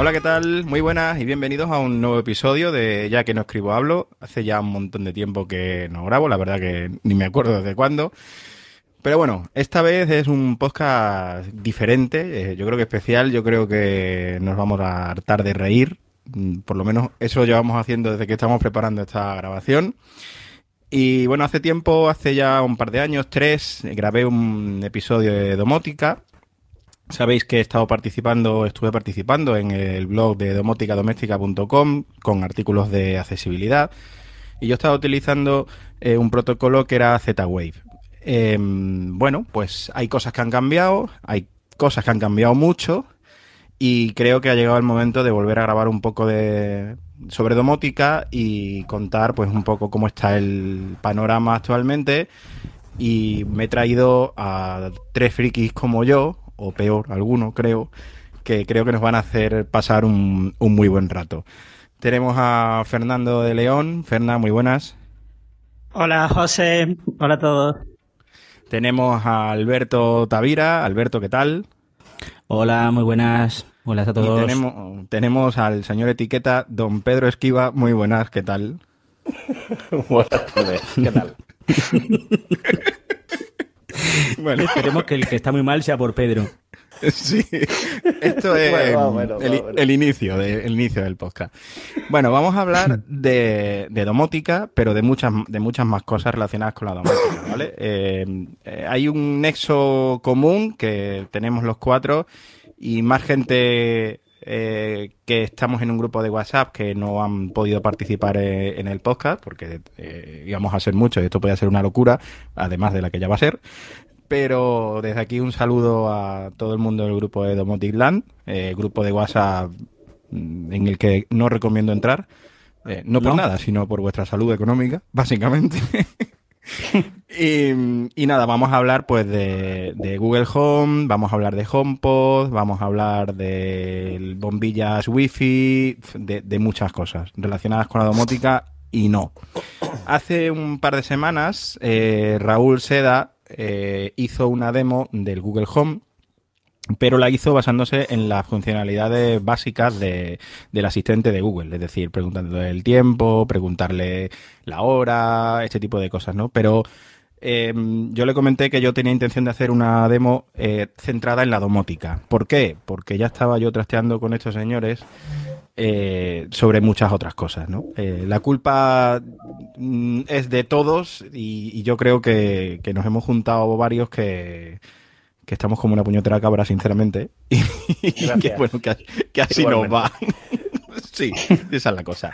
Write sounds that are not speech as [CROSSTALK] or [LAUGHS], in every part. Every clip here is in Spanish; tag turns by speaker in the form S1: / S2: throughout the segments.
S1: Hola, ¿qué tal? Muy buenas y bienvenidos a un nuevo episodio de Ya que no escribo hablo. Hace ya un montón de tiempo que no grabo, la verdad que ni me acuerdo desde cuándo. Pero bueno, esta vez es un podcast diferente, eh, yo creo que especial, yo creo que nos vamos a hartar de reír, Mm, por lo menos eso lo llevamos haciendo desde que estamos preparando esta grabación. Y bueno, hace tiempo, hace ya un par de años, tres, grabé un episodio de domótica. Sabéis que he estado participando, estuve participando en el blog de domóticadoméstica.com con artículos de accesibilidad. Y yo estaba utilizando eh, un protocolo que era Z-Wave. Em, bueno, pues hay cosas que han cambiado, hay cosas que han cambiado mucho y creo que ha llegado el momento de volver a grabar un poco de sobre domótica y contar pues un poco cómo está el panorama actualmente y me he traído a tres frikis como yo o peor alguno creo que creo que nos van a hacer pasar un, un muy buen rato tenemos a Fernando de León Ferna muy buenas
S2: Hola José, hola a todos.
S1: Tenemos a Alberto Tavira. Alberto, ¿qué tal?
S3: Hola, muy buenas. Hola a todos.
S1: Y tenemos, tenemos al señor etiqueta, don Pedro Esquiva. Muy buenas, ¿qué tal? [LAUGHS]
S4: buenas tardes, ¿qué tal? [LAUGHS] [LAUGHS]
S3: bueno. Esperemos que el que está muy mal sea por Pedro. [LAUGHS]
S1: Sí, esto es bueno, bueno, el, inicio de, el inicio del podcast. Bueno, vamos a hablar [LAUGHS] de, de, domótica, pero de muchas, de muchas más cosas relacionadas con la domótica, ¿vale? Eh, eh, hay un nexo común que tenemos los cuatro y más gente eh, que estamos en un grupo de WhatsApp que no han podido participar eh, en el podcast, porque eh, íbamos a ser muchos y esto puede ser una locura, además de la que ya va a ser. Pero desde aquí un saludo a todo el mundo del grupo de Domotic Land, eh, grupo de WhatsApp mm, en el que no recomiendo entrar. Eh, no por no. nada, sino por vuestra salud económica, [LAUGHS] básicamente. [LAUGHS] y, nada, vamos a hablar pues de, Google Home, vamos a hablar de HomePod, vamos a hablar de bombillas Wi-Fi, de, de muchas cosas relacionadas con la domótica y no. Hace un par de semanas, eh, Raúl Seda eh, hizo una demo del Google Home pero la hizo basándose en las funcionalidades básicas de, del asistente de Google, es decir, preguntándole el tiempo, preguntarle la hora, este tipo de cosas, ¿no? Pero eh, yo le comenté que yo tenía intención de hacer una demo eh, centrada en la domótica. ¿Por qué? Porque ya estaba yo trasteando con estos señores eh, sobre muchas otras cosas, ¿no? Eh, la culpa mm, es de todos y, y yo creo que, que, nos hemos juntado varios que, que, estamos como una puñetera cabra, sinceramente, y, y que, bueno, que, que así nos va. [LAUGHS] sí, esa es la cosa.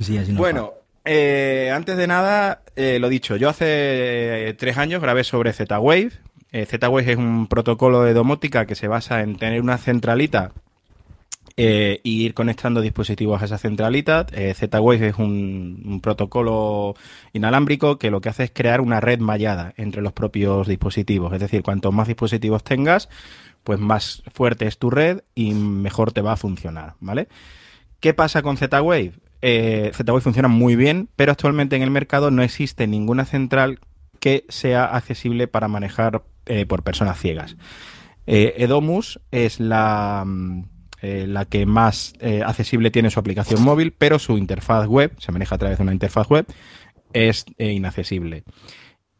S3: Sí, así nos
S1: bueno,
S3: va.
S1: Eh, antes de nada, eh, lo dicho, yo hace tres años grabé sobre Z-Wave. Eh, Z-Wave es un protocolo de domótica que se basa en tener una centralita eh, y ir conectando dispositivos a esa centralita. Eh, Z-Wave es un, protocolo inalámbrico que lo que hace es crear una red mallada entre los propios dispositivos. Es decir, cuantos más dispositivos tengas, pues más fuerte es tu red y mejor te va a funcionar, ¿vale? ¿Qué pasa con Z-Wave? Eh, Z-Wave funciona muy bien, pero actualmente en el mercado no existe ninguna central que sea accesible para manejar eh, por personas ciegas. Edomus es la, eh, la que más eh, accesible tiene su aplicación móvil, pero su interfaz web, se maneja a través de una interfaz web, es eh, inaccesible.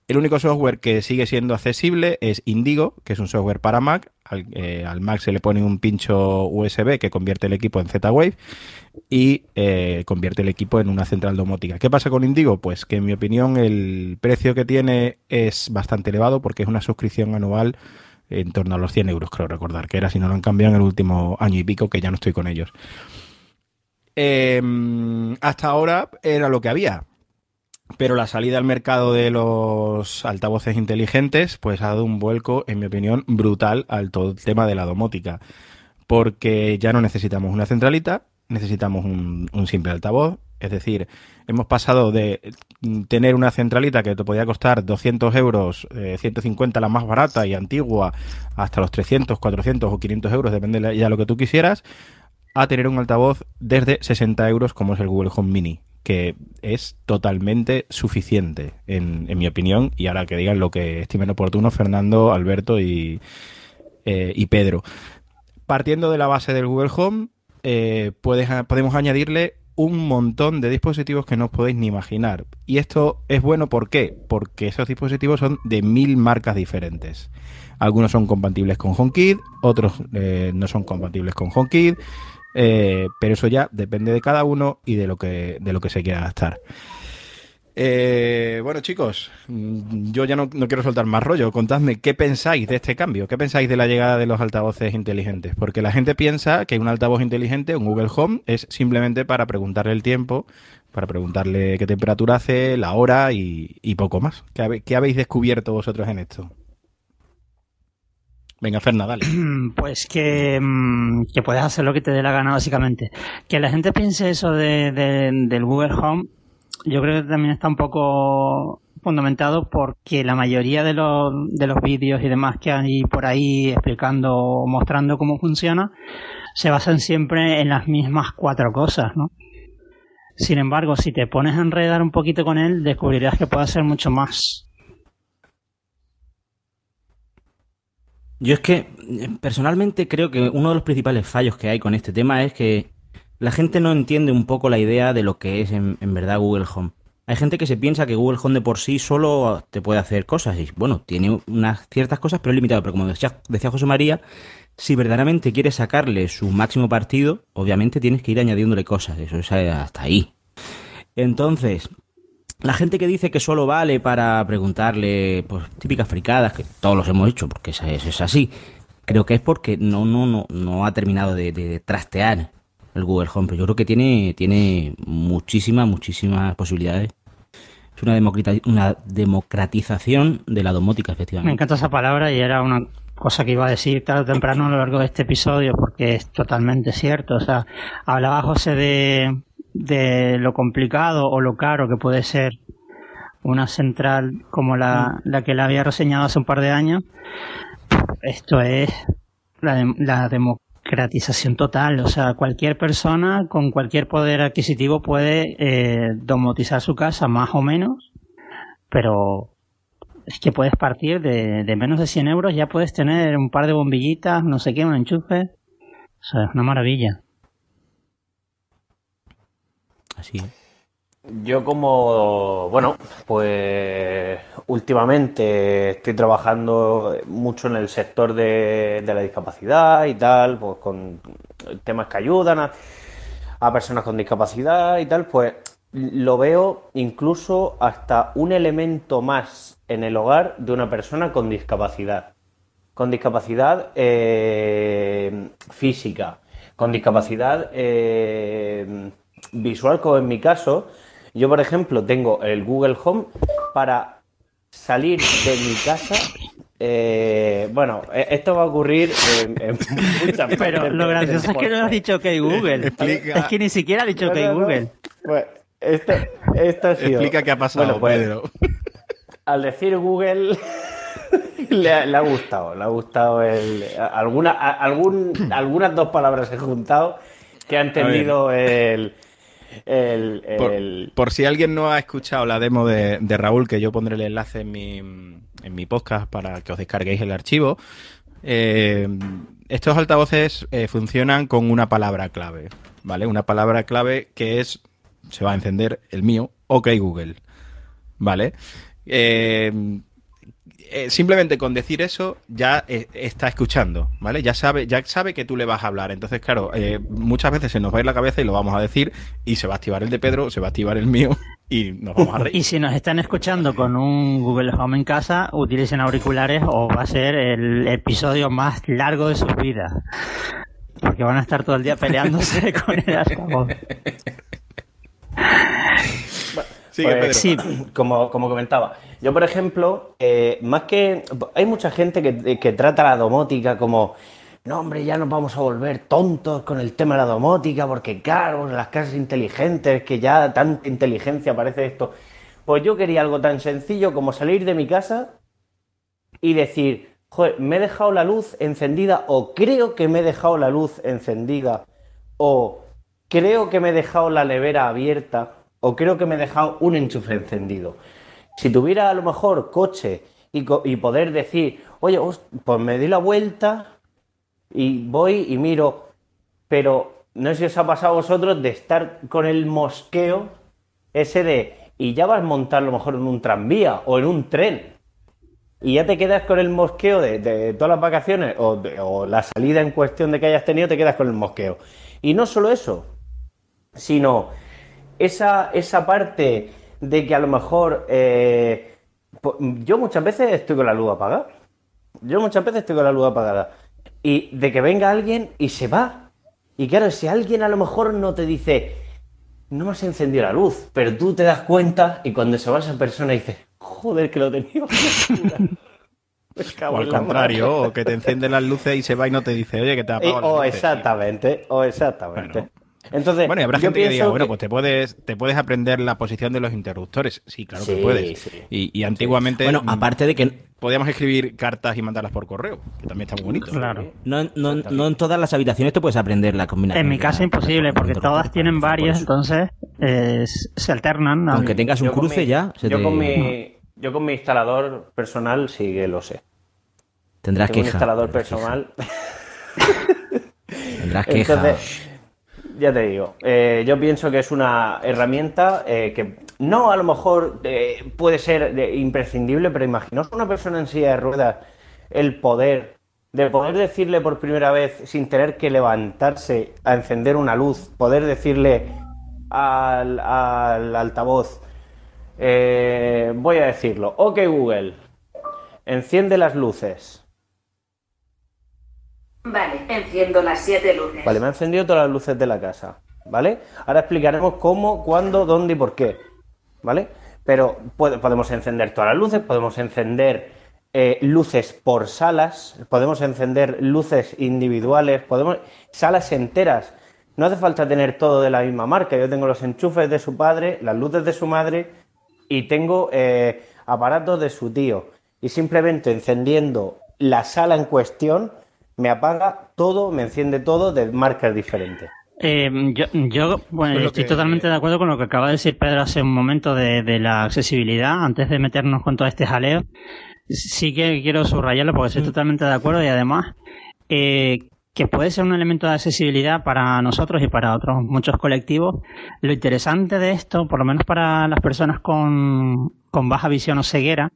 S1: El único software que sigue siendo accesible es Indigo, que es un software para Mac. Al, al Mac se le pone un pincho USB que convierte el equipo en Z-Wave y convierte el equipo en una central domótica. ¿Qué pasa con Indigo? Pues que en mi opinión el precio que tiene es bastante elevado porque es una suscripción anual en torno a los 100 euros, creo recordar que era, si no lo han cambiado en el último año y pico, que ya no estoy con ellos. Eh, hasta ahora era lo que había, pero la salida al mercado de los altavoces inteligentes pues ha dado un vuelco, en mi opinión, brutal al todo el tema de la domótica, porque ya no necesitamos una centralita, necesitamos un simple altavoz Es decir, hemos pasado de tener una centralita que te podía costar 200 euros, 150 la más barata y antigua, hasta los 300, 400 o 500 euros, depende de ya lo que tú quisieras, a tener un altavoz desde 60 euros como es el Google Home Mini, que es totalmente suficiente, en, mi opinión, y ahora que digan lo que estimen oportuno Fernando, Alberto y, eh, y Pedro. Partiendo de la base del Google Home, eh, podemos añadirle un montón de dispositivos que no os podéis ni imaginar. Y esto es bueno, ¿por qué? Porque esos dispositivos son de mil marcas diferentes. Algunos son compatibles con HomeKit, otros eh, no son compatibles con HomeKit, eh, pero eso ya depende de cada uno y de lo que, de lo que se quiera gastar. Eh, bueno, chicos, yo ya no, quiero soltar más rollo. Contadme qué pensáis de este cambio, qué pensáis de la llegada de los altavoces inteligentes. Porque la gente piensa que un altavoz inteligente, un Google Home, es simplemente para preguntarle el tiempo, para preguntarle qué temperatura hace, la hora y, poco más. ¿Qué, habéis descubierto vosotros en esto? Venga, Ferna, dale. [CLEARS THROAT]
S2: Pues que, mm, que, puedes hacer lo que te dé la gana, básicamente. Que la gente piense eso de, del Google Home, yo creo que también está un poco fundamentado porque la mayoría de los, de los vídeos y demás que hay por ahí explicando o mostrando cómo funciona, se basan siempre en las mismas cuatro cosas, ¿no? Sin embargo, si te pones a enredar un poquito con él, descubrirás que puede hacer mucho más.
S3: Yo es que personalmente creo que uno de los principales fallos que hay con este tema es que la gente no entiende un poco la idea de lo que es en, verdad Google Home. Hay gente que se piensa que Google Home de por sí solo te puede hacer cosas. Y bueno, tiene unas ciertas cosas, pero es limitado. Pero como decía, José María, si verdaderamente quieres sacarle su máximo partido, obviamente tienes que ir añadiéndole cosas. Eso es hasta ahí. Entonces, la gente que dice que solo vale para preguntarle pues, típicas fricadas, que todos los hemos hecho, porque es, es así, creo que es porque no, no, no, no ha terminado de, trastear el Google Home. Pero yo creo que tiene, tiene muchísimas, muchísimas posibilidades. Es una, una democratización de la domótica, efectivamente.
S2: Me encanta esa palabra y era una cosa que iba a decir tarde o temprano a lo largo de este episodio, porque es totalmente cierto. O sea, hablaba José de, de lo complicado o lo caro que puede ser una central como la, la que la había reseñado hace un par de años, esto es la, la democratización total. O sea, cualquier persona con cualquier poder adquisitivo puede eh, domotizar su casa más o menos, pero es que puedes partir de, de menos de 100 euros, ya puedes tener un par de bombillitas, no sé qué, un enchufe. O sea, es una maravilla.
S4: Así Yo como, bueno, pues últimamente estoy trabajando mucho en el sector de, la discapacidad y tal, pues con temas que ayudan a, a personas con discapacidad y tal, pues lo veo incluso hasta un elemento más en el hogar de una persona con discapacidad. Con discapacidad eh, física, con discapacidad eh, visual como en mi caso, yo por ejemplo tengo el Google Home para salir de mi casa. Eh, bueno, e-, esto va a ocurrir en, [LAUGHS]
S2: muchas Pero lo gracioso es que no has dicho que hay Google. [LAUGHS] Es que ni siquiera ha dicho que hay Google.
S4: Pues esto, esto ha sido...
S1: Explica qué ha pasado, pues, Pedro. [LAUGHS]
S4: Al decir Google, le, ha, gustado, le ha gustado el, alguna, algún, algunas dos palabras he juntado que ha entendido el,
S1: por, si alguien no ha escuchado la demo de, Raúl, que yo pondré el enlace en mi, en mi podcast para que os descarguéis el archivo, eh, estos altavoces eh, funcionan con una palabra clave, ¿vale? Una palabra clave que es, se va a encender el mío, OK Google, ¿vale? Eh, eh, simplemente con decir eso ya eh, está escuchando, ¿vale? Ya sabe, ya sabe que tú le vas a hablar. Entonces, claro, eh, muchas veces se nos va a ir la cabeza y lo vamos a decir y se va a activar el de Pedro, se va a activar el mío [LAUGHS] y nos vamos a reír.
S2: y si nos están escuchando con un Google Home en casa, utilicen auriculares o va a ser el episodio más largo de sus vidas. Porque van a estar todo el día peleándose [LAUGHS] con el altavoz.
S4: Pues, sí, como, como, comentaba. Yo, por ejemplo, eh, más que. Hay mucha gente que, trata la domótica como. no hombre, ya nos vamos a volver tontos con el tema de la domótica, porque claro, las casas inteligentes, que ya tanta inteligencia parece esto. Pues yo quería algo tan sencillo como salir de mi casa y decir, joder, me he dejado la luz encendida o creo que me he dejado la luz encendida o creo que me he dejado la nevera abierta o creo que me he dejado un enchufe encendido. Si tuviera a lo mejor coche y, poder decir, oye, pues me di la vuelta y voy y miro, pero no sé si os ha pasado a vosotros de estar con el mosqueo ese de, y ya vas a montar a lo mejor en un tranvía o en un tren. Y ya te quedas con el mosqueo de, todas las vacaciones o, o, la salida en cuestión de que hayas tenido, te quedas con el mosqueo. Y no solo eso, sino esa, esa parte de que a lo mejor eh, yo muchas veces estoy con la luz apagada. Yo muchas veces estoy con la luz apagada y de que venga alguien y se va. Y claro, si alguien a lo mejor no te dice, no me has encendido la luz, pero tú te das cuenta y cuando se va esa persona dices, joder, que lo tenía. [LAUGHS]
S1: o al contrario, o que te enciende las luces y se va y no te dice, oye, que te apago
S4: O exactamente, o exactamente. Entonces,
S1: bueno, y habrá gente que diga, bueno, pues te puedes, te puedes aprender la posición de los interruptores. Sí, claro que puedes. Y, antiguamente.
S3: Bueno, aparte de que.
S1: Podíamos escribir cartas y mandarlas por correo, que también está muy bonito.
S3: Claro. No, en todas las habitaciones te puedes aprender la combinación.
S2: En mi casa imposible, porque todas tienen varias, entonces se alternan.
S3: Aunque tengas un cruce ya.
S4: yo, con mi, yo con mi instalador personal sí que lo sé.
S3: Tendrás que. Un
S4: instalador personal.
S3: Tendrás queja
S4: ya te digo, eh, yo pienso que es una herramienta eh, que no a lo mejor eh, puede ser imprescindible, pero imaginaos una persona en silla de ruedas el poder de poder decirle por primera vez sin tener que levantarse a encender una luz, poder decirle al, al altavoz, voy a decirlo, ok Google, enciende las luces.
S5: Vale, enciendo las siete luces.
S4: Vale, me ha encendido todas las luces de la casa. ¿Vale? Ahora explicaremos cómo, cuándo, dónde y por qué. ¿Vale? Pero podemos encender todas las luces, podemos encender eh, luces por salas, podemos encender luces individuales, podemos. salas enteras. No hace falta tener todo de la misma marca. Yo tengo los enchufes de su padre, las luces de su madre y tengo eh, aparatos de su tío. Y simplemente encendiendo la sala en cuestión, me apaga todo, me enciende todo de marcas diferentes.
S2: Eh, yo, yo, bueno, estoy totalmente de acuerdo con lo que acaba de decir Pedro hace un momento de, la accesibilidad, antes de meternos con todo este jaleo. Sí que quiero subrayarlo porque estoy mm. totalmente de acuerdo y además eh, que puede ser un elemento de accesibilidad para nosotros y para otros muchos colectivos. Lo interesante de esto, por lo menos para las personas con, con baja visión o ceguera,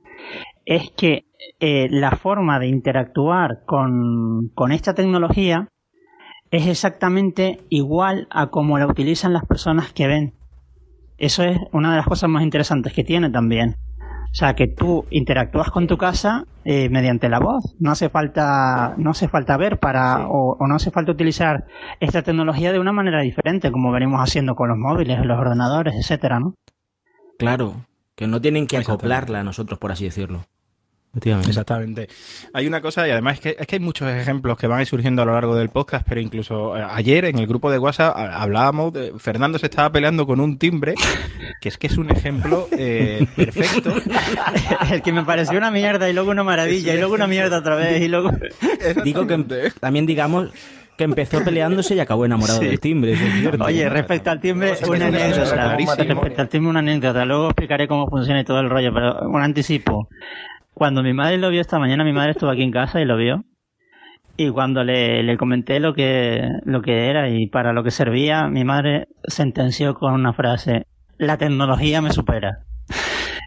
S2: es que eh, la forma de interactuar con, esta tecnología es exactamente igual a como la utilizan las personas que ven. Eso es una de las cosas más interesantes que tiene también. O sea, que tú interactúas con tu casa eh, mediante la voz. No hace falta, no hace falta ver para, o, no hace falta utilizar esta tecnología de una manera diferente, como venimos haciendo con los móviles, los ordenadores, etcétera, ¿no?
S3: Claro, que no tienen que acoplarla a nosotros, por así decirlo.
S1: Exactamente. Hay una cosa, y además es que, es que hay muchos ejemplos que van surgiendo a lo largo del podcast, pero incluso eh, ayer en el grupo de WhatsApp hablábamos, de, Fernando se estaba peleando con un timbre, que es que es un ejemplo eh, [LAUGHS] perfecto. [LAUGHS]
S2: el que me pareció una mierda y luego una maravilla y luego una mierda otra vez y luego... [LAUGHS]
S3: Digo que también digamos que empezó peleándose y acabó enamorado del timbre.
S2: Oye, respecto al timbre, una anécdota. Respecto al timbre, una anécdota. Luego explicaré cómo funciona y todo el rollo, pero un anticipo. Cuando mi madre lo vio esta mañana, mi madre estuvo aquí en casa y lo vio. Y cuando le, le comenté lo que, lo que era y para lo que servía, mi madre sentenció con una frase, la tecnología me supera.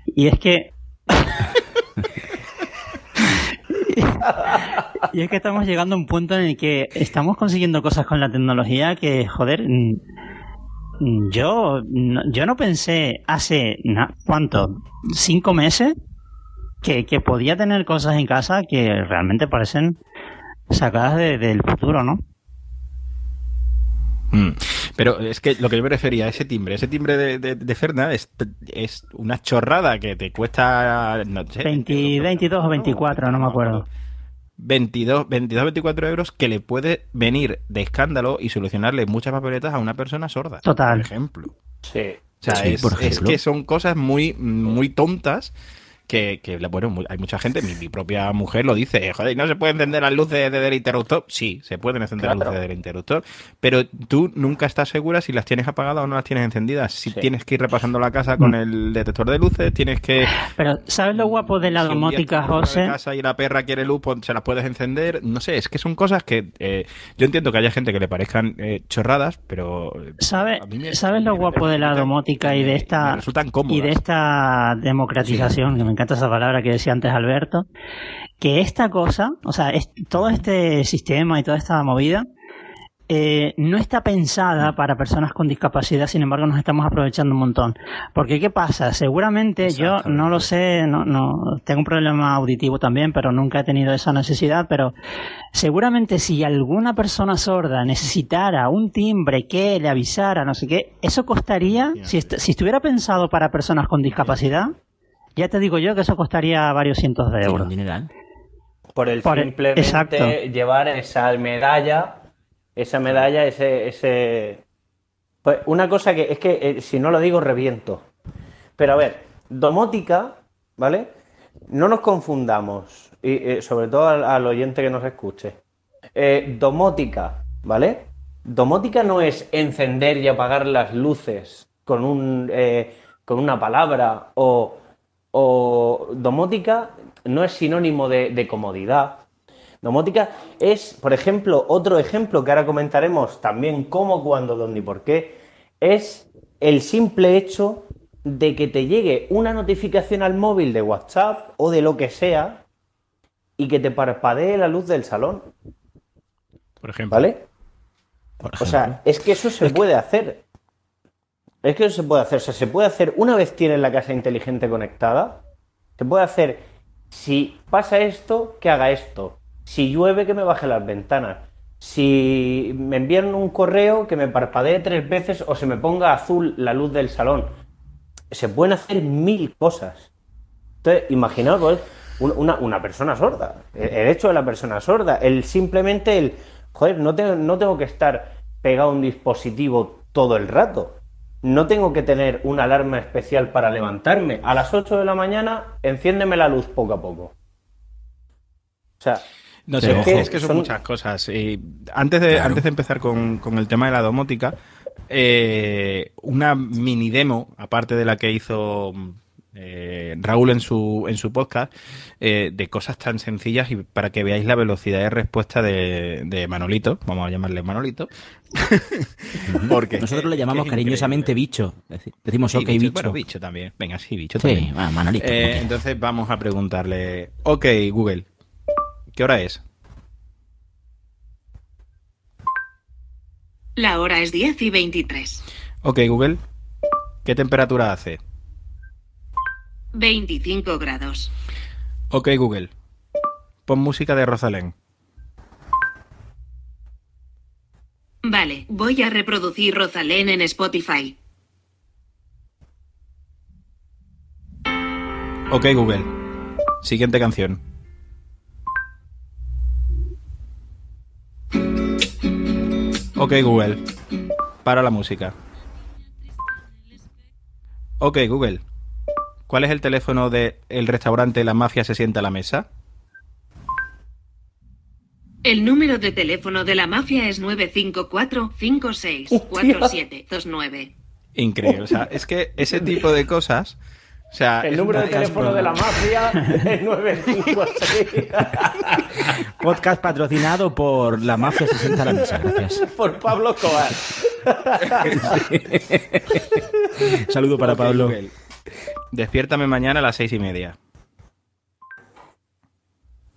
S2: Y es que... [LAUGHS] y es que estamos llegando a un punto en el que estamos consiguiendo cosas con la tecnología que, joder, yo, yo no pensé hace, ¿cuánto? ¿Cinco meses? Que, podía tener cosas en casa que realmente parecen sacadas del futuro, ¿no?
S1: Mm. Pero es que lo que yo me refería a ese timbre, ese timbre de, de, Ferna es, es, una chorrada que te cuesta, no
S2: 22 o 24, no me acuerdo.
S1: 22, 22, 24 euros que le puede venir de escándalo y solucionarle muchas papeletas a una persona sorda.
S2: Total.
S1: Por ejemplo.
S4: Sí.
S1: O sea, es, es, que son cosas muy, muy tontas que, que bueno, hay mucha gente, mi, propia mujer lo dice, joder, ¿no se puede encender las luces del interruptor? Sí, se pueden encender las luces del interruptor, pero tú nunca estás segura si las tienes apagadas o no las tienes encendidas. Si tienes que ir repasando la casa con mm. el detector de luces, tienes que...
S2: Pero, ¿sabes lo guapo de la domótica, José?
S1: casa y la perra quiere luz, pues, se las puedes encender. No sé, es que son cosas que eh, yo entiendo que haya gente que le parezcan eh, chorradas, pero...
S2: ¿Sabes ¿sabes lo guapo de la domótica y de esta... Y de esta democratización que me encanta esa palabra que decía antes Alberto, que esta cosa, o sea, todo este sistema y toda esta movida, eh, no está pensada para personas con discapacidad, sin embargo nos estamos aprovechando un montón. Porque ¿qué pasa? Seguramente yo no lo sé, no, no, tengo un problema auditivo también, pero nunca he tenido esa necesidad, pero seguramente si alguna persona sorda necesitara un timbre que le avisara, no sé qué, eso costaría, si, si estuviera pensado para personas con discapacidad, ya te digo yo que eso costaría varios cientos de euros.
S4: Por el simplemente llevar esa medalla, esa medalla, ese, ese... Pues una cosa que es que eh, si no lo digo reviento. Pero a ver, domótica, ¿vale? No nos confundamos, y eh, sobre todo al, oyente que nos escuche. Eh, domótica, ¿vale? Domótica no es encender y apagar las luces con un con una palabra o o domótica no es sinónimo de, comodidad. Domótica es, por ejemplo, otro ejemplo que ahora comentaremos también cómo, cuándo, dónde y por qué, es el simple hecho de que te llegue una notificación al móvil de WhatsApp o de lo que sea y que te parpadee la luz del salón.
S1: Por ejemplo.
S4: ¿Vale? O sea, es que eso se puede hacer. Es que eso se puede hacer. O sea, se puede hacer una vez tienes la casa inteligente conectada. Se puede hacer. Si pasa esto, que haga esto. Si llueve, que me baje las ventanas. Si me envían un correo, que me parpadee tres veces o se me ponga azul la luz del salón. Se pueden hacer mil cosas. Entonces, imaginaos pues, una, persona sorda. El hecho de la persona sorda. El simplemente el. Joder, no no tengo que estar pegado a un dispositivo todo el rato no tengo que tener una alarma especial para levantarme. A las 8 de la mañana, enciéndeme la luz poco a poco.
S1: O sea, no sé, es que son, muchas cosas. Y antes, de, antes de empezar con, el tema de la domótica, eh, una mini demo, aparte de la que hizo eh, Raúl en su, en su podcast eh, de cosas tan sencillas y para que veáis la velocidad de respuesta de, Manolito, vamos a llamarle Manolito.
S3: Porque Nosotros le llamamos cariñosamente bicho. Decimos ok, bicho.
S1: bicho también. Venga, sí, bicho también. Manolito. Eh, entonces vamos a preguntarle, ok, Google, ¿qué hora es?
S6: La hora es 10 y 23.
S1: Ok, Google, ¿qué temperatura hace?
S6: 25 grados.
S1: Ok, Google. Pon música de Rosalén.
S6: Vale, voy a reproducir Rosalén en Spotify.
S1: Ok, Google. Siguiente canción. Ok, Google. Para la música. Ok, Google. ¿Cuál es el teléfono del restaurante La Mafia se sienta a la mesa?
S6: El número de teléfono de la mafia es 954-564729.
S1: Increíble, o sea, es que ese tipo de cosas... O sea,
S4: el número de teléfono de la mafia es 956. [LAUGHS]
S3: Podcast patrocinado por La Mafia se sienta a la mesa, gracias.
S4: Por Pablo Coar. [LAUGHS]
S3: Saludo para Pablo.
S1: Despiértame mañana a las seis y media.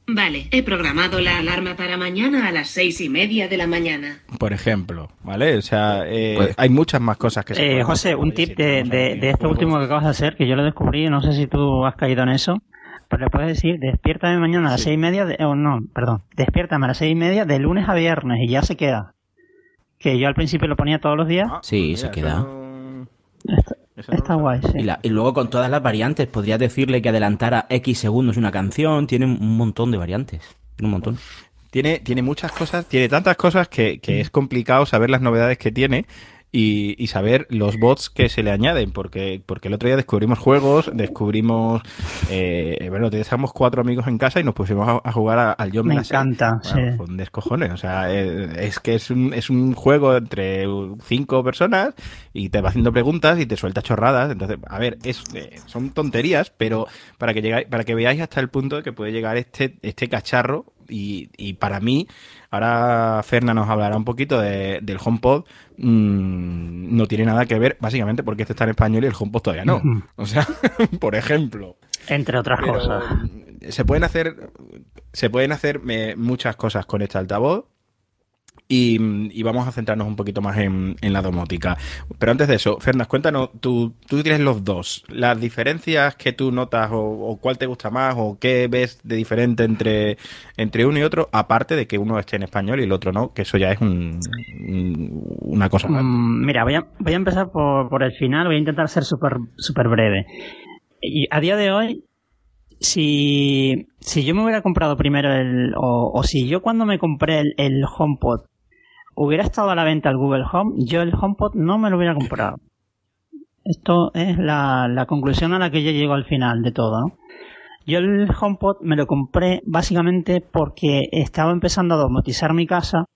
S6: Vale, he programado la alarma para mañana a las seis y media de la mañana.
S1: Por ejemplo, ¿vale? O sea, eh, pues- hay muchas más cosas que
S2: se eh, José, un tip de, de, esto último que acabas de hacer, que yo lo descubrí, no sé si tú has caído en eso, pero le puedes decir, despiértame mañana a las seis y media, de, oh, no, perdón, despiértame a las seis y media de lunes a viernes y ya se queda. Que yo al principio lo ponía todos los días.
S3: Ah, sí, se queda.
S2: Está guay, sí.
S3: Y, luego con todas las variantes, podrías decirle que adelantara X segundos una canción, tiene un montón de variantes. un montón.
S1: Tiene, tiene muchas cosas, tiene tantas cosas que, que es complicado saber las novedades que tiene y, saber los bots que se le añaden, porque, porque el otro día descubrimos juegos, descubrimos, eh, bueno, teníamos cuatro amigos en casa y nos pusimos a, jugar al John
S2: Me encanta, sí.
S1: un descojones, o sea, eh, es, que es un, es un juego entre cinco personas y te va haciendo preguntas y te suelta chorradas, entonces, a ver, es, eh, son tonterías, pero para que llegáis, para que veáis hasta el punto de que puede llegar este, este cacharro y, y para mí, ahora Ferna nos hablará un poquito de, del HomePod, mmm, no tiene nada que ver, básicamente porque este está en español y el HomePod todavía no. O sea, [LAUGHS] por ejemplo.
S2: Entre otras cosas.
S1: Se pueden hacer, se pueden hacer eh, muchas cosas con este altavoz. Y, vamos a centrarnos un poquito más en, la domótica. Pero antes de eso, Fernández, cuéntanos, tú, tú tienes los dos, las diferencias que tú notas o, cuál te gusta más o qué ves de diferente entre, entre uno y otro, aparte de que uno esté en español y el otro no, que eso ya es un, una cosa.
S2: Mm, mira, voy a, voy a empezar por, por el final, voy a intentar ser súper super breve. Y a día de hoy, si, si yo me hubiera comprado primero el, o, si yo cuando me compré el, el HomePod hubiera estado a la venta el Google Home, yo el HomePod no me lo hubiera comprado. Esto es la, conclusión a la que yo llego al final de todo. Yo el HomePod me lo compré básicamente porque estaba empezando a domotizar mi casa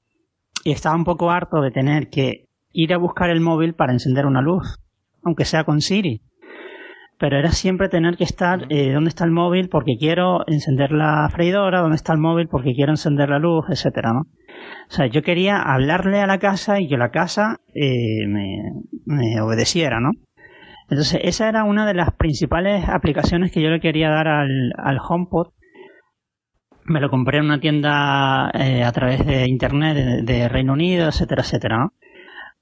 S2: y estaba un poco harto de tener que ir a buscar el móvil para encender una luz, aunque sea con Siri. Pero era siempre tener que estar, eh, ¿dónde está el móvil? Porque quiero encender la freidora, ¿dónde está el móvil? Porque quiero encender la luz, etcétera, ¿no? O sea, yo quería hablarle a la casa y que la casa eh, me, obedeciera, ¿no? Entonces, esa era una de las principales aplicaciones que yo le quería dar al, al HomePod. Me lo compré en una tienda eh, a través de internet de, Reino Unido, etcétera, etcétera, ¿no?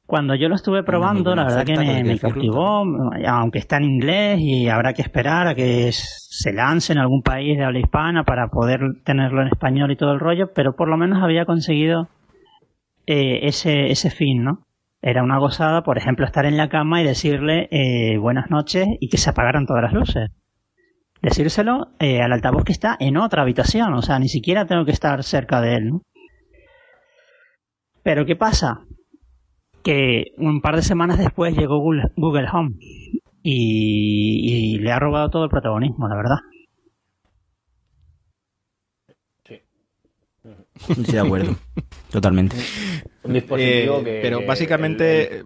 S2: Cuando yo lo estuve probando, la verdad que me, me cautivó, aunque está en inglés y habrá que esperar a que se lance en algún país de habla hispana para poder tenerlo en español y todo el rollo, pero por lo menos había conseguido eh, ese, ese fin, ¿no? Era una gozada, por ejemplo, estar en la cama y decirle eh, buenas noches y que se apagaran todas las luces. Decírselo eh, al altavoz que está en otra habitación, o sea, ni siquiera tengo que estar cerca de él, ¿no? Pero ¿qué pasa? Que un par de semanas después llegó Google, Home y, y le ha robado todo el protagonismo, la verdad.
S3: Sí, de acuerdo. [LAUGHS] Totalmente.
S1: Un dispositivo eh, Pero básicamente.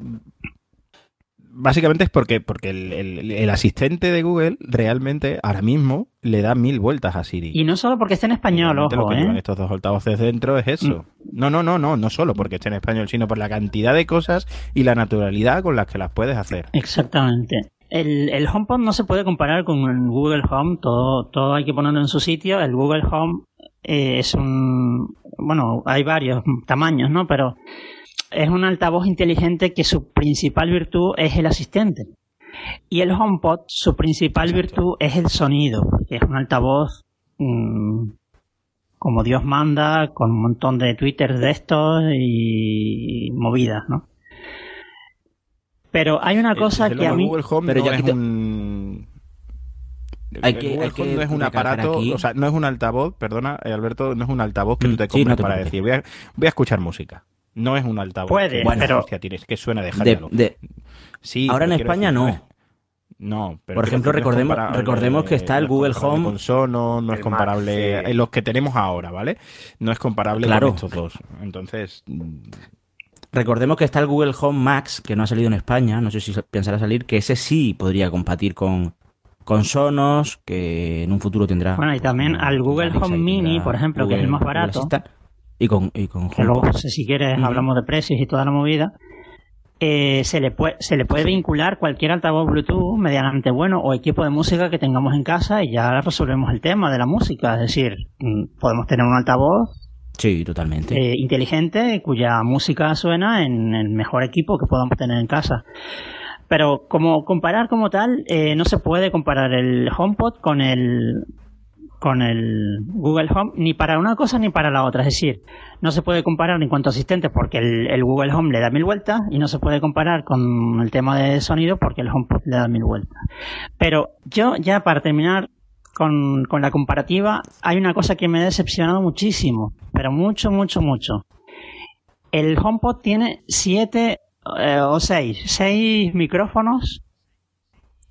S1: Básicamente es porque, porque el, asistente de Google realmente ahora mismo le da mil vueltas a Siri.
S2: Y no solo porque esté en español, ojo,
S1: lo que
S2: ¿eh?
S1: estos dos altavoces dentro es eso. Mm. No, no, no, no, no solo porque esté en español, sino por la cantidad de cosas y la naturalidad con las que las puedes hacer.
S2: Exactamente. El, el HomePod no se puede comparar con el Google Home, todo, todo hay que ponerlo en su sitio. El Google Home eh, es un, bueno, hay varios tamaños, ¿no? Pero es un altavoz inteligente que su principal virtud es el asistente. Y el HomePod, su principal virtud es el sonido, que es un altavoz mm, como Dios manda, con un montón de twitters de estos y movidas, ¿no? Pero hay una cosa que a mí...
S1: pero ya es un hay que, no es un aparato, o sea, no es un altavoz, perdona, eh, Alberto, no es un altavoz que tú mm, te compres para decir, voy a, voy a, escuchar música. No es un altavoz.
S2: Puede, bueno, pero...
S1: Hostia, tienes que suena de,
S3: de... Sí, Ahora en España no.
S1: No,
S3: pero por ejemplo, recordemos, recordemos que está el Google Home.
S1: Con Sono, no es comparable. En los que tenemos ahora, ¿vale? No es comparable con estos dos. Entonces. Mm,
S3: recordemos que está el Google Home Max, que no ha salido en España, no sé si pensará salir, que ese sí podría compartir con, con Sonos, que en un futuro tendrá.
S2: Bueno, y también al Google Home Mini, por ejemplo, que es el más barato.
S3: Y con, y con
S2: que luego, si quieres, hablamos de precios y toda la movida. Eh, se, le puede, se le puede vincular cualquier altavoz Bluetooth mediante bueno o equipo de música que tengamos en casa y ya resolvemos el tema de la música. Es decir, mm, podemos tener un altavoz
S3: Sí, totalmente.
S2: Eh, inteligente cuya música suena en el mejor equipo que podamos tener en casa. Pero como comparar como tal, eh, no se puede comparar el HomePod con el con el Google Home ni para una cosa ni para la otra. Es decir, no se puede comparar en cuanto a asistentes porque el, Google Home le da mil vueltas y no se puede comparar con el tema de sonido porque el HomePod le da mil vueltas. Pero yo ya para terminar con, con la comparativa, hay una cosa que me ha decepcionado muchísimo, pero mucho, mucho, mucho. El HomePod tiene siete eh, o seis, seis micrófonos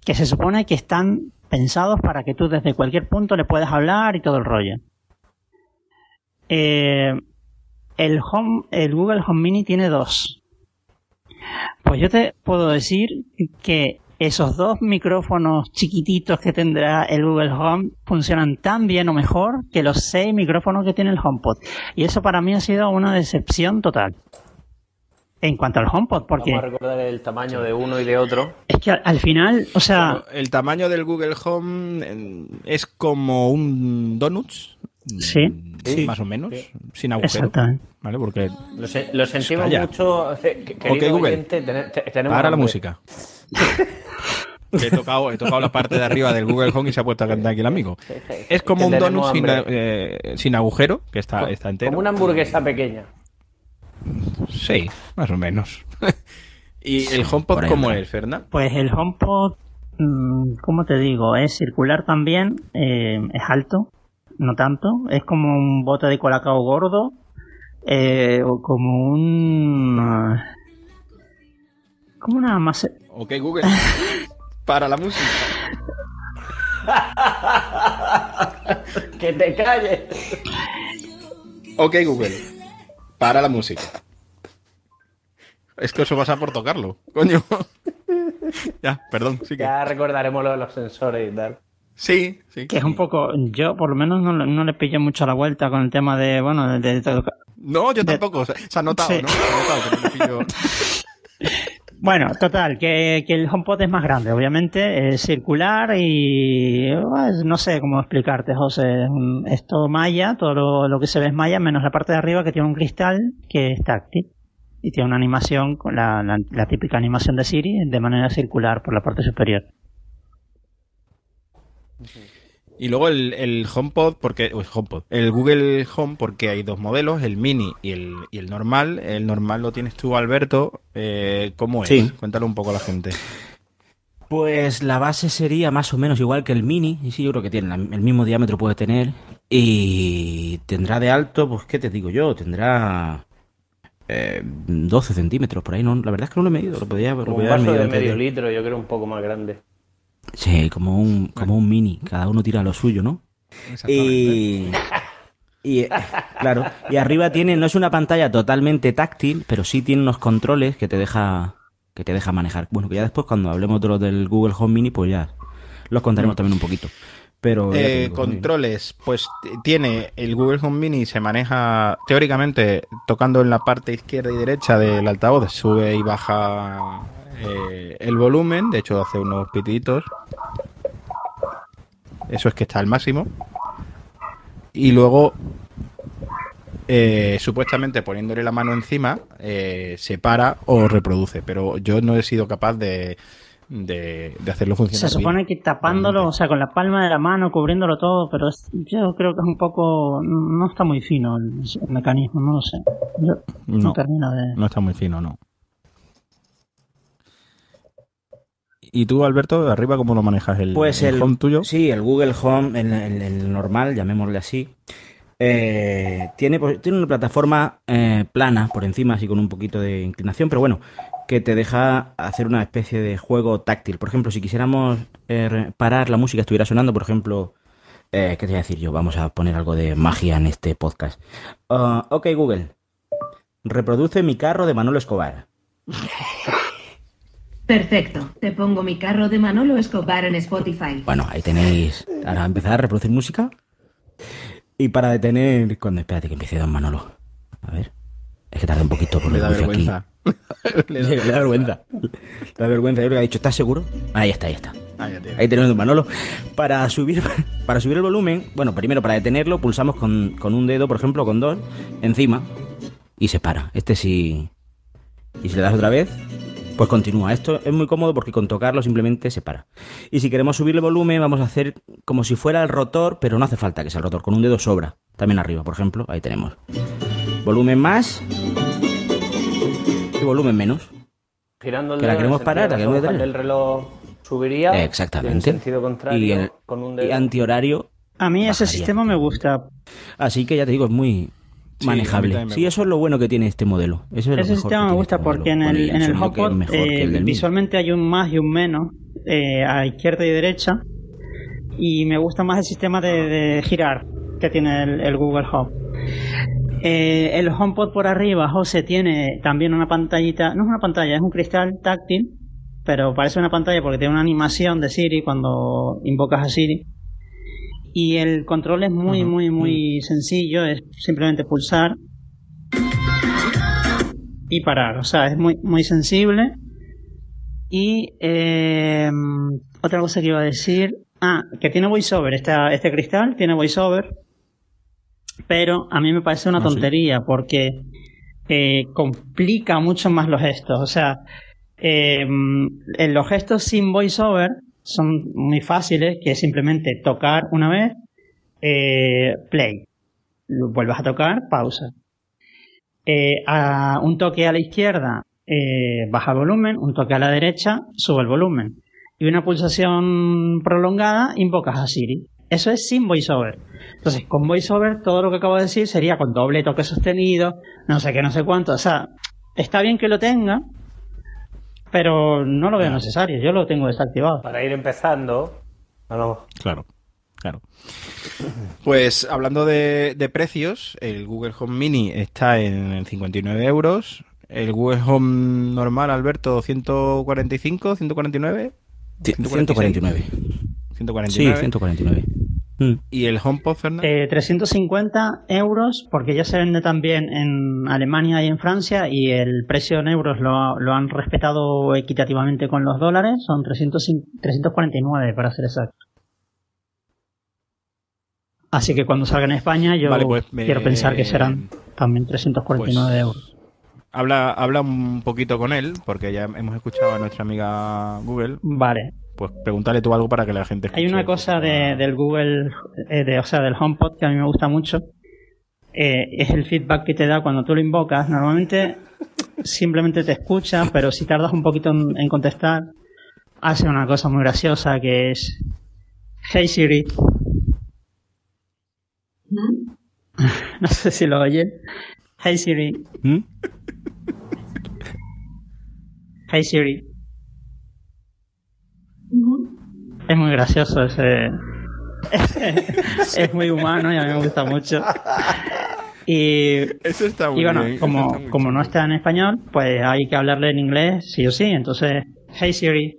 S2: que se supone que están pensados para que tú desde cualquier punto le puedas hablar y todo el rollo. Eh, el, home, el Google Home Mini tiene dos. Pues yo te puedo decir que esos dos micrófonos chiquititos que tendrá el Google Home funcionan tan bien o mejor que los seis micrófonos que tiene el HomePod. Y eso para mí ha sido una decepción total. En cuanto al HomePod, porque...
S4: Vamos a recordar el tamaño de uno y de otro.
S2: Es que al, final, o sea...
S1: el tamaño del Google Home es como un Donuts.
S2: Sí.
S1: Más o menos. Sin agujero.
S2: Exactamente.
S1: ¿Vale? Porque...
S4: Lo, sentimos mucho.
S1: Ok, Google. Para la música. he, tocado, he tocado la parte de arriba del Google Home y se ha puesto a cantar aquí el amigo. Es como un donut sin, eh, sin, agujero, que está, está entero.
S4: Como una hamburguesa pequeña.
S1: Sí, más o menos. [LAUGHS] ¿Y el HomePod cómo es, Fernanda?
S2: Pues el HomePod, mm, ¿cómo te digo? Es circular también, eh, es alto, no tanto. Es como un bote de colacao gordo, eh, o como un... Como una masa...
S1: Ok, Google. [LAUGHS] Para la música. [LAUGHS]
S4: que te calles.
S1: Ok, Google. Para la música. Es que eso pasa por tocarlo, coño. [LAUGHS] ya, perdón. Sí que...
S4: Ya recordaremos lo de los sensores y tal.
S1: Sí, sí.
S2: Que es un poco. Yo, por lo menos, no, no le pillé mucho la vuelta con el tema de. Bueno, de.
S1: no, yo tampoco. Se, ha notado, ¿no? Se ha notado que no le pillo. [LAUGHS]
S2: Bueno, total, que, el HomePod es más grande, obviamente, es circular y pues, no sé cómo explicarte, José. Es todo malla, todo lo, que se ve es malla, menos la parte de arriba que tiene un cristal que es táctil y tiene una animación, con la, la típica animación de Siri, de manera circular por la parte superior.
S1: Y luego el, el HomePod, porque el HomePod, el Google Home, porque hay dos modelos, el Mini y el, y el normal. El normal lo tienes tú, Alberto. Eh, ¿Cómo es? Cuéntalo un poco a la gente.
S3: Pues la base sería más o menos igual que el Mini. Y sí, yo creo que tiene el mismo diámetro puede tener. Y tendrá de alto, pues, ¿qué te digo yo? Tendrá 12 eh, centímetros por ahí. No, la verdad es que no lo he medido. Lo podía,
S4: lo un vaso de medio litro, yo creo un poco más grande.
S3: Sí, como un, como un mini, cada uno tira lo suyo, ¿no? Y, y claro, y arriba tiene, no es una pantalla totalmente táctil, pero sí tiene unos controles que te deja que te deja manejar. Bueno, que ya después cuando hablemos de los del Google Home Mini, pues ya los contaremos también un poquito. Pero
S1: eh, controles, pues tiene el Google Home Mini se maneja teóricamente tocando en la parte izquierda y derecha del altavoz, sube y baja eh, el volumen, de hecho hace unos pitiditos. Eso es que está al máximo. Y luego, eh, supuestamente poniéndole la mano encima, eh, se para o reproduce. Pero yo no he sido capaz de, de, hacerlo funcionar.
S2: Se supone que tapándolo, o sea, con la palma de la mano, cubriéndolo todo, pero yo creo que es un poco. No está muy fino el, mecanismo, no lo sé. no, no termino de.
S1: No está muy fino, no. ¿Y tú, Alberto, de arriba cómo lo manejas? ¿El,
S3: pues
S1: el, Home tuyo?
S3: Sí, el Google Home, el, normal, llamémosle así. Eh, tiene, pues, tiene una plataforma eh, plana por encima, así con un poquito de inclinación, pero bueno, que te deja hacer una especie de juego táctil. Por ejemplo, si quisiéramos eh, parar la música, estuviera sonando, por ejemplo, ¿qué te voy a decir yo? Vamos a poner algo de magia en este podcast. Uh, ok, Google, reproduce mi carro de Manolo Escobar.
S6: Perfecto. Te pongo mi carro de Manolo Escobar en Spotify.
S3: Bueno, ahí tenéis. Ahora empezar a reproducir música. Y para detener. Cuando espérate que empiece Don Manolo. A ver. Es que tarda un poquito por [LAUGHS]
S1: Le da vergüenza.
S3: le, da, vergüenza. Le da vergüenza. Yo que ha dicho, ¿estás seguro? Ahí está, ahí está. Ahí tenemos Don Manolo. Para subir, [LAUGHS] para subir el volumen, bueno, primero para detenerlo, pulsamos con, con un dedo, por ejemplo, con dos, encima, y se para. Este sí. Y si le das otra vez, pues continúa. Esto es muy cómodo porque con tocarlo simplemente se para. Y si queremos subir el volumen, vamos a hacer como si fuera el rotor, pero no hace falta que sea el rotor. Con un dedo sobra. También arriba, por ejemplo. Ahí tenemos. Volumen más. Y volumen menos.
S4: Girando el
S3: que la queremos parar, la
S4: queremos el reloj subiría.
S3: Exactamente.
S4: En sentido contrario,
S3: y, el,
S4: con un
S3: y antihorario.
S2: A mí ese sistema me gusta.
S3: Así que ya te digo, es muy manejable. Sí, eso es lo bueno que tiene este modelo. ese
S2: sistema me gusta este porque en el, en el HotPod eh, visualmente hay un más y un menos eh, a izquierda y derecha. Y me gusta más el sistema de, girar que tiene el, Google Home. Eh, el HomePod por arriba, José, tiene también una pantallita, no es una pantalla, es un cristal táctil, pero parece una pantalla porque tiene una animación de Siri cuando invocas a Siri. Y el control es muy, muy, muy sencillo, es simplemente pulsar y parar, o sea, es muy, muy sensible. Y eh, otra cosa que iba a decir, ah, que tiene voiceover, este cristal tiene voiceover, pero a mí me parece una ah, tontería porque eh, complica mucho más los gestos, o sea, eh, en los gestos sin voiceover son muy fáciles, que es simplemente tocar una vez, eh, play. Vuelves a tocar, pausa. Eh, a un toque a la izquierda, eh, baja el volumen, un toque a la derecha, sube el volumen. Y una pulsación prolongada, invocas a Siri. Eso es sin voiceover. Entonces, con voiceover, todo lo que acabo de decir sería con doble toque sostenido, no sé qué, no sé cuánto. O sea, está bien que lo tenga, pero no lo veo necesario, yo lo tengo desactivado.
S4: Para ir empezando.
S1: Claro, claro. Pues hablando de, precios, el Google Home Mini está en 59 euros. El Google Home normal, Alberto, 145, 149.
S3: 149. 149. Sí, 149.
S1: Mm. ¿Y el HomePod,
S2: Fernando? 350 eh, euros, porque ya se vende también en Alemania y en Francia, y el precio en euros lo, lo han respetado equitativamente con los dólares, son 300, 349 para ser exacto. Así que cuando salga en España, yo pues quiero pensar que serán también 349 pues euros.
S1: Habla, habla un poquito con él, porque ya hemos escuchado a nuestra amiga Google.
S2: Vale
S1: pues pregúntale tú algo para que la gente escuche.
S2: Hay una cosa de, del Google, eh, de, o sea, del HomePod que a mí me gusta mucho. Eh, es el feedback que te da cuando tú lo invocas. Normalmente simplemente te escucha, pero si tardas un poquito en, contestar, hace una cosa muy graciosa que es Hey Siri. ¿Mm? [LAUGHS] no sé si lo oye. Hey Siri. ¿Mm? Hey Siri. Es muy gracioso ese. es muy humano y a mí me gusta mucho. Y,
S1: Eso está muy
S2: bueno, como, como no está en español, pues hay que hablarle en inglés, sí o sí. Entonces, hey Siri,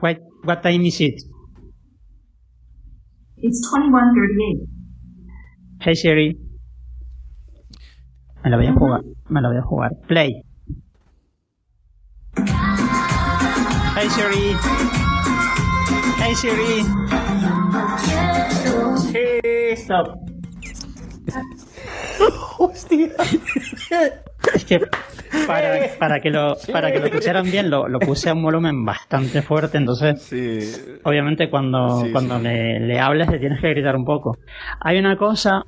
S2: what, what time is it?
S7: It's 21.38.
S2: Hey Siri. Me la voy a jugar, me la voy a jugar. Play. Hey Siri. Hey Siri. Hey, stop. [LAUGHS] Hostia. Es que para, para, que lo para que lo escucharan bien lo, lo, puse a un volumen bastante fuerte, entonces sí. obviamente cuando, cuando Le, le, hables le tienes que gritar un poco. Hay una cosa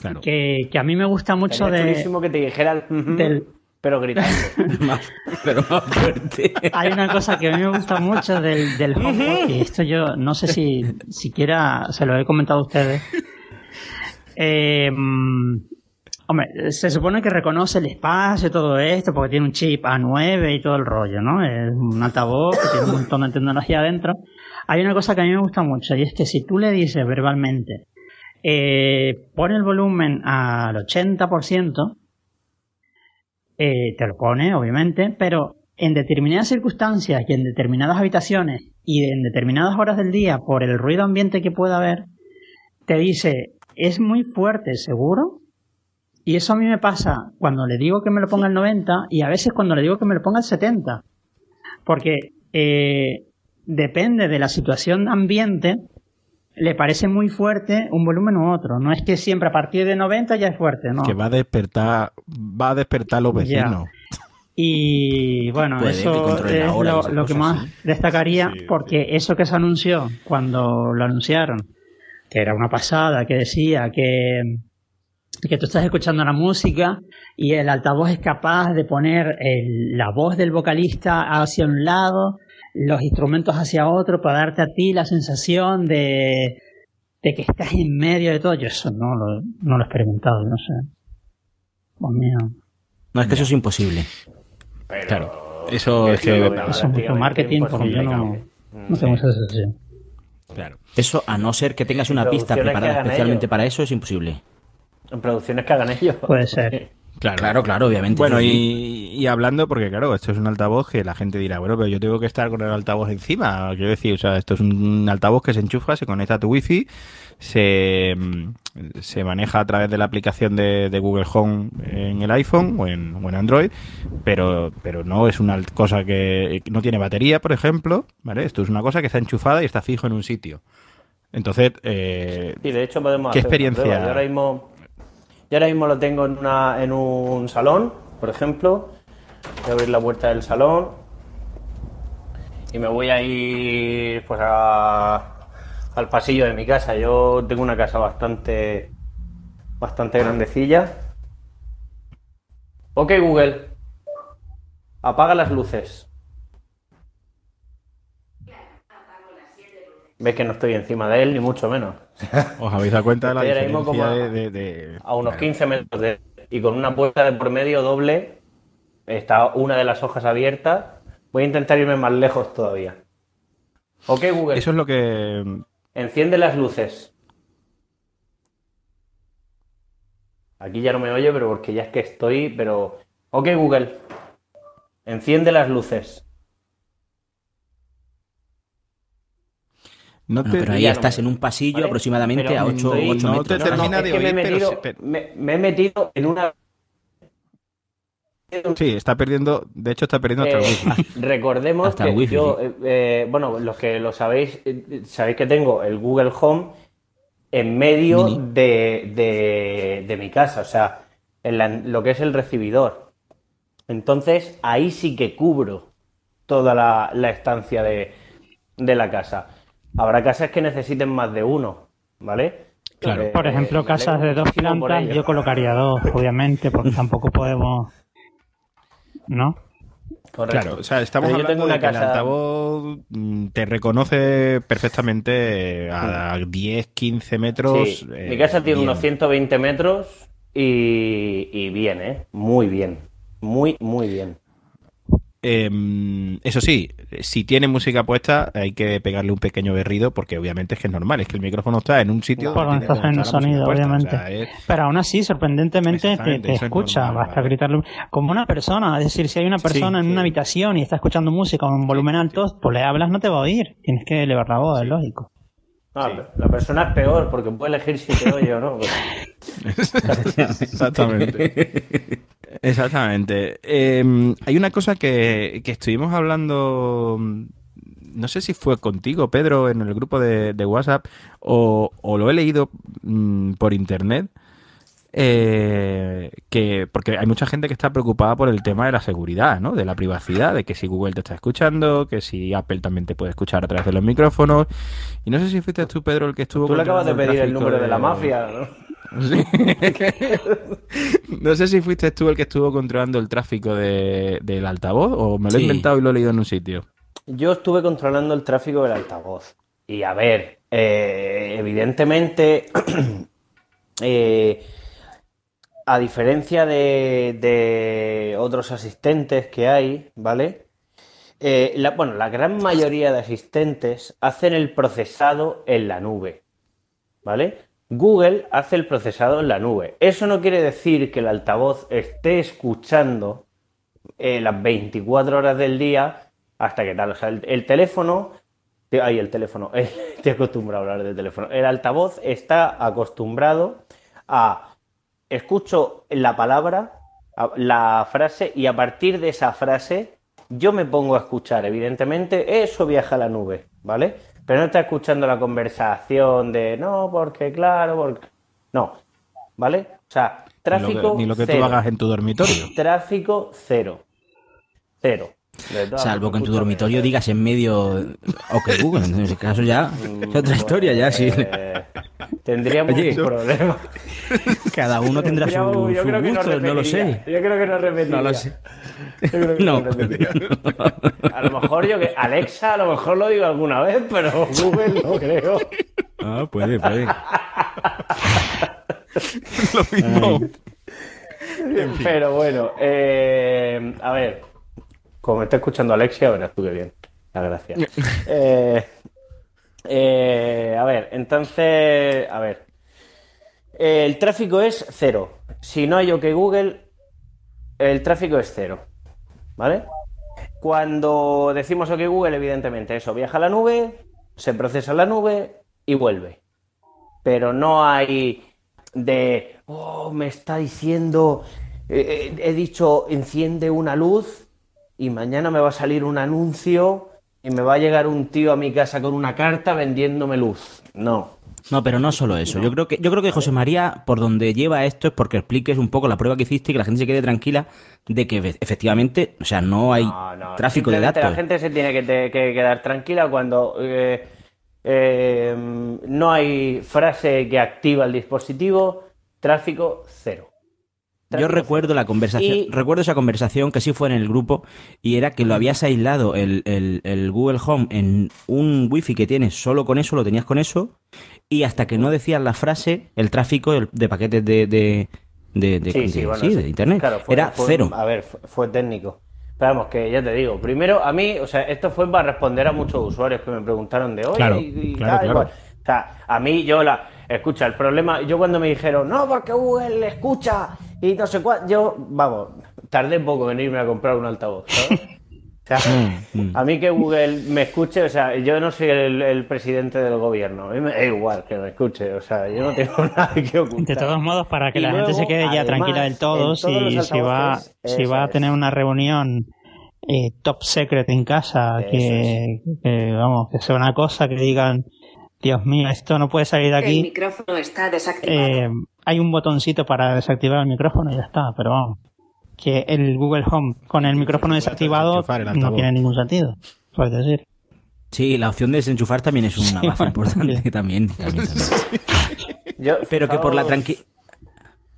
S2: claro. que, que, a mí me gusta mucho de,
S4: que te dijera del, pero gritando. [LAUGHS]
S3: pero más fuerte.
S2: Hay una cosa que a mí me gusta mucho del, del HomePod, y esto yo no sé si siquiera se lo he comentado a ustedes. Eh, hombre, se supone que reconoce el espacio y todo esto, porque tiene un chip A9 y todo el rollo, ¿no? Es un altavoz que tiene un montón de tecnología adentro. Hay una cosa que a mí me gusta mucho, y es que si tú le dices verbalmente, eh, pon el volumen al 80%, eh, te lo pone, obviamente, pero en determinadas circunstancias y en determinadas habitaciones y en determinadas horas del día, por el ruido ambiente que pueda haber, te dice, es muy fuerte, seguro. Y eso a mí me pasa cuando le digo que me lo ponga el 90 y a veces cuando le digo que me lo ponga el 70. Porque eh, depende de la situación ambiente, le parece muy fuerte un volumen u otro. No es que siempre a partir de 90 ya es fuerte, ¿no?
S1: Que va a despertar, va a despertar los vecinos.
S2: Y bueno, eso es lo, que más destacaría, porque eso que se anunció cuando lo anunciaron, que era una pasada, que decía que, que tú estás escuchando la música y el altavoz es capaz de poner la voz del vocalista hacia un lado, los instrumentos hacia otro, para darte a ti la sensación de, de que estás en medio de todo. Yo eso no lo, no lo he experimentado, no sé. Mío.
S3: No, es que eso es imposible.
S1: claro, eso es que...
S2: Eso es mucho marketing porque yo no, no tengo esa sensación.
S3: Claro. Eso, a no ser que tengas una pista preparada especialmente para eso, es imposible.
S4: En producciones que hagan ellos.
S2: Puede ser.
S3: Claro, claro, claro, obviamente.
S1: Bueno, y, hablando, porque claro, esto es un altavoz que la gente dirá, bueno, pero yo tengo que estar con el altavoz encima. Quiero decir, o sea, esto es un altavoz que se enchufa, se conecta a tu wifi, se, se maneja a través de la aplicación de, Google Home en el iPhone o en, o en, Android, pero, pero no es una cosa que no tiene batería, por ejemplo, ¿vale? Esto es una cosa que está enchufada y está fijo en un sitio. Entonces, eh,
S4: de hecho podemos
S1: ¿qué experiencia?
S4: ahora mismo yo ahora mismo lo tengo en, un salón, por ejemplo. Voy a abrir la puerta del salón. Y me voy a ir pues al pasillo de mi casa. Yo tengo una casa bastante, bastante grandecilla. Ok, Google. Apaga las luces. Ves que no estoy encima de él, ni mucho menos. [LAUGHS]
S1: ¿Os habéis dado cuenta de la diferencia de,
S4: A unos 15 metros de... Y con una puerta de por medio doble, está una de las hojas abiertas. Voy a intentar irme más lejos todavía. Ok, Google.
S1: Eso es lo que...
S4: Enciende las luces. Aquí ya no me oye, pero porque ya es que estoy, pero... Ok, Google. Enciende las luces.
S3: No pero ahí estás en un pasillo aproximadamente a 8, metros. No te
S4: termina de oír, me, me, he metido en una...
S1: Sí, está perdiendo, de hecho está perdiendo hasta el
S4: eh, wifi. [LAUGHS] Recordemos que yo, eh, eh, bueno, los que lo sabéis, sabéis que tengo el Google Home en medio de, de, mi casa, o sea, en lo que es el recibidor. Entonces, ahí sí que cubro toda la, la estancia de, de la casa. Habrá casas que necesiten más de uno, ¿vale?
S2: Claro. Eh, por ejemplo, casas de dos plantas, yo colocaría dos, obviamente, porque [LAUGHS] tampoco podemos. ¿No?
S1: Correcto. Claro, o sea, estamos hablando de que el altavoz mm, te reconoce perfectamente a 10, 15 metros.
S4: Mi eh, casa tiene unos 120 metros y, y bien, ¿eh? Muy bien. Muy, muy bien.
S1: Em, eso sí, si tiene música puesta hay que pegarle un pequeño berrido porque obviamente es que es normal, es que el micrófono está en un sitio
S2: donde estás en el sonido, obviamente. Pero aún así, sorprendentemente te, escucha, basta gritarle como una persona, es decir, si hay una persona en una habitación y está escuchando música con un volumen alto, pues le hablas no te va a oír, tienes que elevar la voz, es lógico.
S4: La persona es peor porque puede elegir si te oye o no. [LAUGHS]
S1: Exactamente. Exactamente. Em, hay una cosa que, estuvimos hablando, no sé si fue contigo, Pedro, en el grupo de, WhatsApp, o, lo he leído mm, por internet. Eh, que porque hay mucha gente que está preocupada por el tema de la seguridad, ¿no? De la privacidad, de que si Google te está escuchando, que si Apple también te puede escuchar a través de los micrófonos. Y no sé si fuiste tú, Pedro, el que estuvo.
S4: Tú le acabas de pedir el número de, la mafia, ¿no? [LAUGHS]
S1: no sé si fuiste tú el que estuvo controlando el tráfico del altavoz o me lo he inventado y lo he leído en un sitio.
S4: Yo estuve controlando el tráfico del altavoz. Y a ver, eh, evidentemente, [CLEARS THROAT] eh, a diferencia de, otros asistentes que hay, ¿vale? Eh, bueno, la gran mayoría de asistentes hacen el procesado en la nube, ¿vale? Google hace el procesado en la nube. Eso no quiere decir que el altavoz esté escuchando eh, las 24 horas del día hasta que tal. O sea, el, teléfono. Ay, el teléfono. [LAUGHS] Estoy acostumbrado a hablar del teléfono. El altavoz está acostumbrado a. Escucho la palabra, la frase, y a partir de esa frase yo me pongo a escuchar. Evidentemente, eso viaja a la nube, ¿vale? Pero no está escuchando la conversación de no, porque claro, porque. No. ¿Vale? O sea, tráfico.
S1: Ni lo que, tú hagas en tu dormitorio.
S4: Tráfico cero. Cero.
S3: Salvo que en tu dormitorio digas en medio OK Google, en ese caso ya es otra historia ya, sí.
S4: Eh, tendríamos un problema. [LAUGHS]
S3: Cada uno tendrá su, gusto, no, lo sé.
S4: Yo creo que no repetiría.
S3: No lo sé.
S4: Yo creo que no. a lo mejor yo que Alexa a lo mejor lo digo alguna vez, pero Google no creo.
S3: Ah, puede, puede. [LAUGHS]
S1: lo mismo.
S4: Pero bueno, eh, a ver, como me está escuchando Alexia, verás tú qué bien. La gracia. [LAUGHS] Eh, eh, a ver, entonces, a ver. El tráfico es cero. Si no hay OK Google, el tráfico es cero. ¿Vale? Cuando decimos OK Google, evidentemente eso viaja a la nube, se procesa la nube y vuelve. Pero no hay de, oh, me está diciendo, he dicho, enciende una luz y mañana me va a salir un anuncio y me va a llegar un tío a mi casa con una carta vendiéndome luz. No.
S3: No, pero no solo eso. Yo creo que yo creo que José María por donde lleva esto es porque expliques un poco la prueba que hiciste y que la gente se quede tranquila de que efectivamente, o sea, no hay tráfico de datos.
S4: La gente se tiene que, quedar tranquila cuando eh, eh, no hay frase que activa el dispositivo, tráfico cero.
S3: Yo recuerdo la conversación, recuerdo esa conversación que sí fue en el grupo y era que lo habías aislado el, el, Google Home en un wifi que tienes solo con eso, lo tenías con eso y hasta que no decías la frase, el tráfico de paquetes de, de, de, internet. Era cero.
S4: A ver, fue técnico. Pero vamos, que ya te digo, primero a mí, o sea, esto fue para responder a muchos usuarios que me preguntaron de hoy y, claro, O sea, a mí yo la escucha, el problema, yo cuando me dijeron, "No, porque Google escucha" y no sé cuál, yo, vamos, tardé poco en irme a comprar un altavoz, ¿sabes? [LAUGHS] O sea, mm, mm. a mí que Google me escuche, o sea, yo no soy el, presidente del gobierno, a mí me da igual que me escuche, o sea, yo no tengo [LAUGHS] nada que ocultar.
S2: De todos modos, para que la gente se quede ya tranquila del todo, si, si, va, si va a tener una reunión eh, top secret en casa, que, vamos, que sea una cosa que digan, Dios mío, esto no puede salir de aquí.
S6: El micrófono está desactivado.
S2: Eh, hay un botoncito para desactivar el micrófono y ya está, pero vamos que el Google Home con el micrófono desactivado no tiene ningún sentido, puedes decir.
S3: Sí, la opción de desenchufar también es una base importante también. [LAUGHS] Pero que por la tranquilidad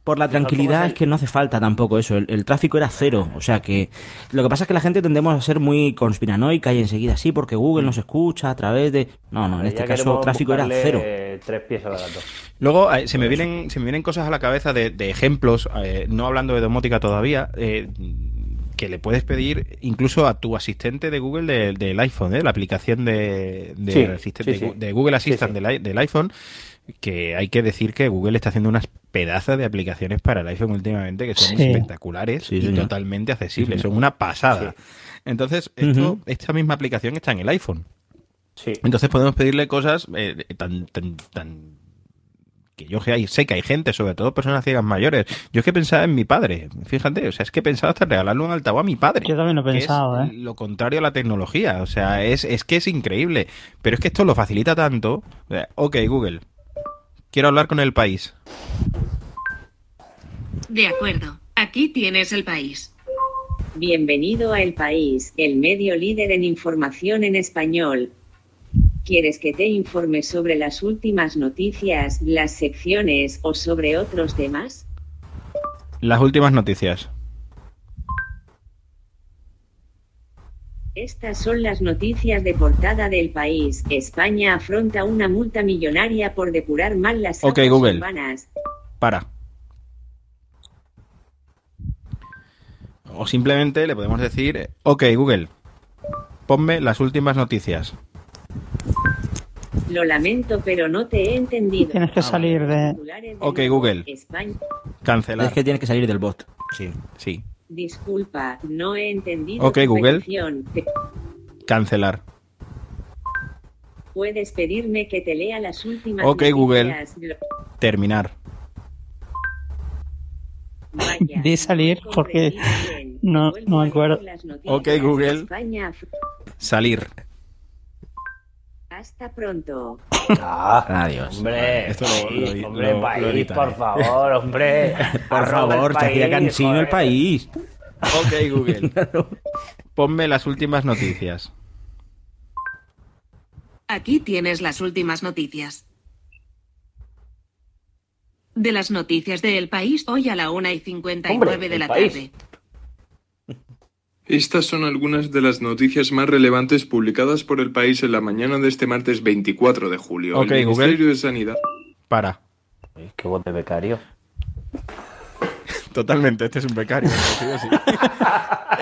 S3: por la tranquilidad es que no hace falta tampoco eso. El, tráfico era cero. O sea que lo que pasa es que la gente tendemos a ser muy conspiranoica y enseguida sí, porque Google nos escucha a través de. No, no, en este caso el tráfico era cero.
S4: Tres piezas de
S1: Luego eh, se me vienen se me vienen cosas a la cabeza de, ejemplos, eh, no hablando de domótica todavía. Eh, que le puedes pedir incluso a tu asistente de Google del iPhone, la aplicación de, de, Google Assistant del iPhone, que hay que decir que Google está haciendo unas pedazos de aplicaciones para el iPhone últimamente que son espectaculares y totalmente accesibles, son una pasada. Entonces, esto, esta misma aplicación está en el iPhone. Entonces podemos pedirle cosas eh, tan, tan, tan que yo sé que hay gente, sobre todo personas ciegas mayores. Yo es que pensaba en mi padre, fíjate, o sea, es que he pensado hasta regalarle un altavoz a mi padre.
S2: Yo también lo he pensado,
S1: ¿eh? Lo contrario a la tecnología, o sea, es, es que es increíble. Pero es que esto lo facilita tanto. ok, Google, Quiero hablar con el país.
S6: De acuerdo. Aquí tienes el país.
S7: Bienvenido a El País, el medio líder en información en español. ¿Quieres que te informe sobre las últimas noticias, las secciones o sobre otros temas?
S1: Las últimas noticias.
S7: Estas son las noticias de portada del país. España afronta una multa millonaria por depurar mal las
S1: aguas Google. Para. O simplemente le podemos decir, ok Google, ponme las últimas noticias.
S7: Lo lamento, pero no te he entendido.
S2: Tienes que salir de...
S1: Ok Google. Cancelar.
S3: Es que tienes que salir del bot. Sí,
S7: sí. Disculpa, no he entendido.
S1: Ok, Google. Cancelar.
S7: Puedes pedirme que te lea las últimas.
S1: Ok, Google. Terminar. [LAUGHS]
S2: de salir porque no, no me acuerdo.
S1: Ok, Google. Salir.
S7: Hasta pronto.
S4: Ah, Adiós. Hombre, Esto lo, hombre, país, por favor, hombre. [LAUGHS]
S3: por favor, que hacía cansino el país.
S1: Ok, Google. [LAUGHS] ponme las últimas noticias.
S6: Aquí tienes las últimas noticias. De las noticias del país hoy a la 1 y 59 de la tarde.
S8: Estas son algunas de las noticias más relevantes publicadas por el país en la mañana de este martes 24 de julio.
S1: Ok,
S8: el
S1: Google.
S8: Ministerio de Sanidad.
S1: Para.
S4: Qué voz de becario.
S1: Totalmente, este es un becario. sí o sí. [LAUGHS]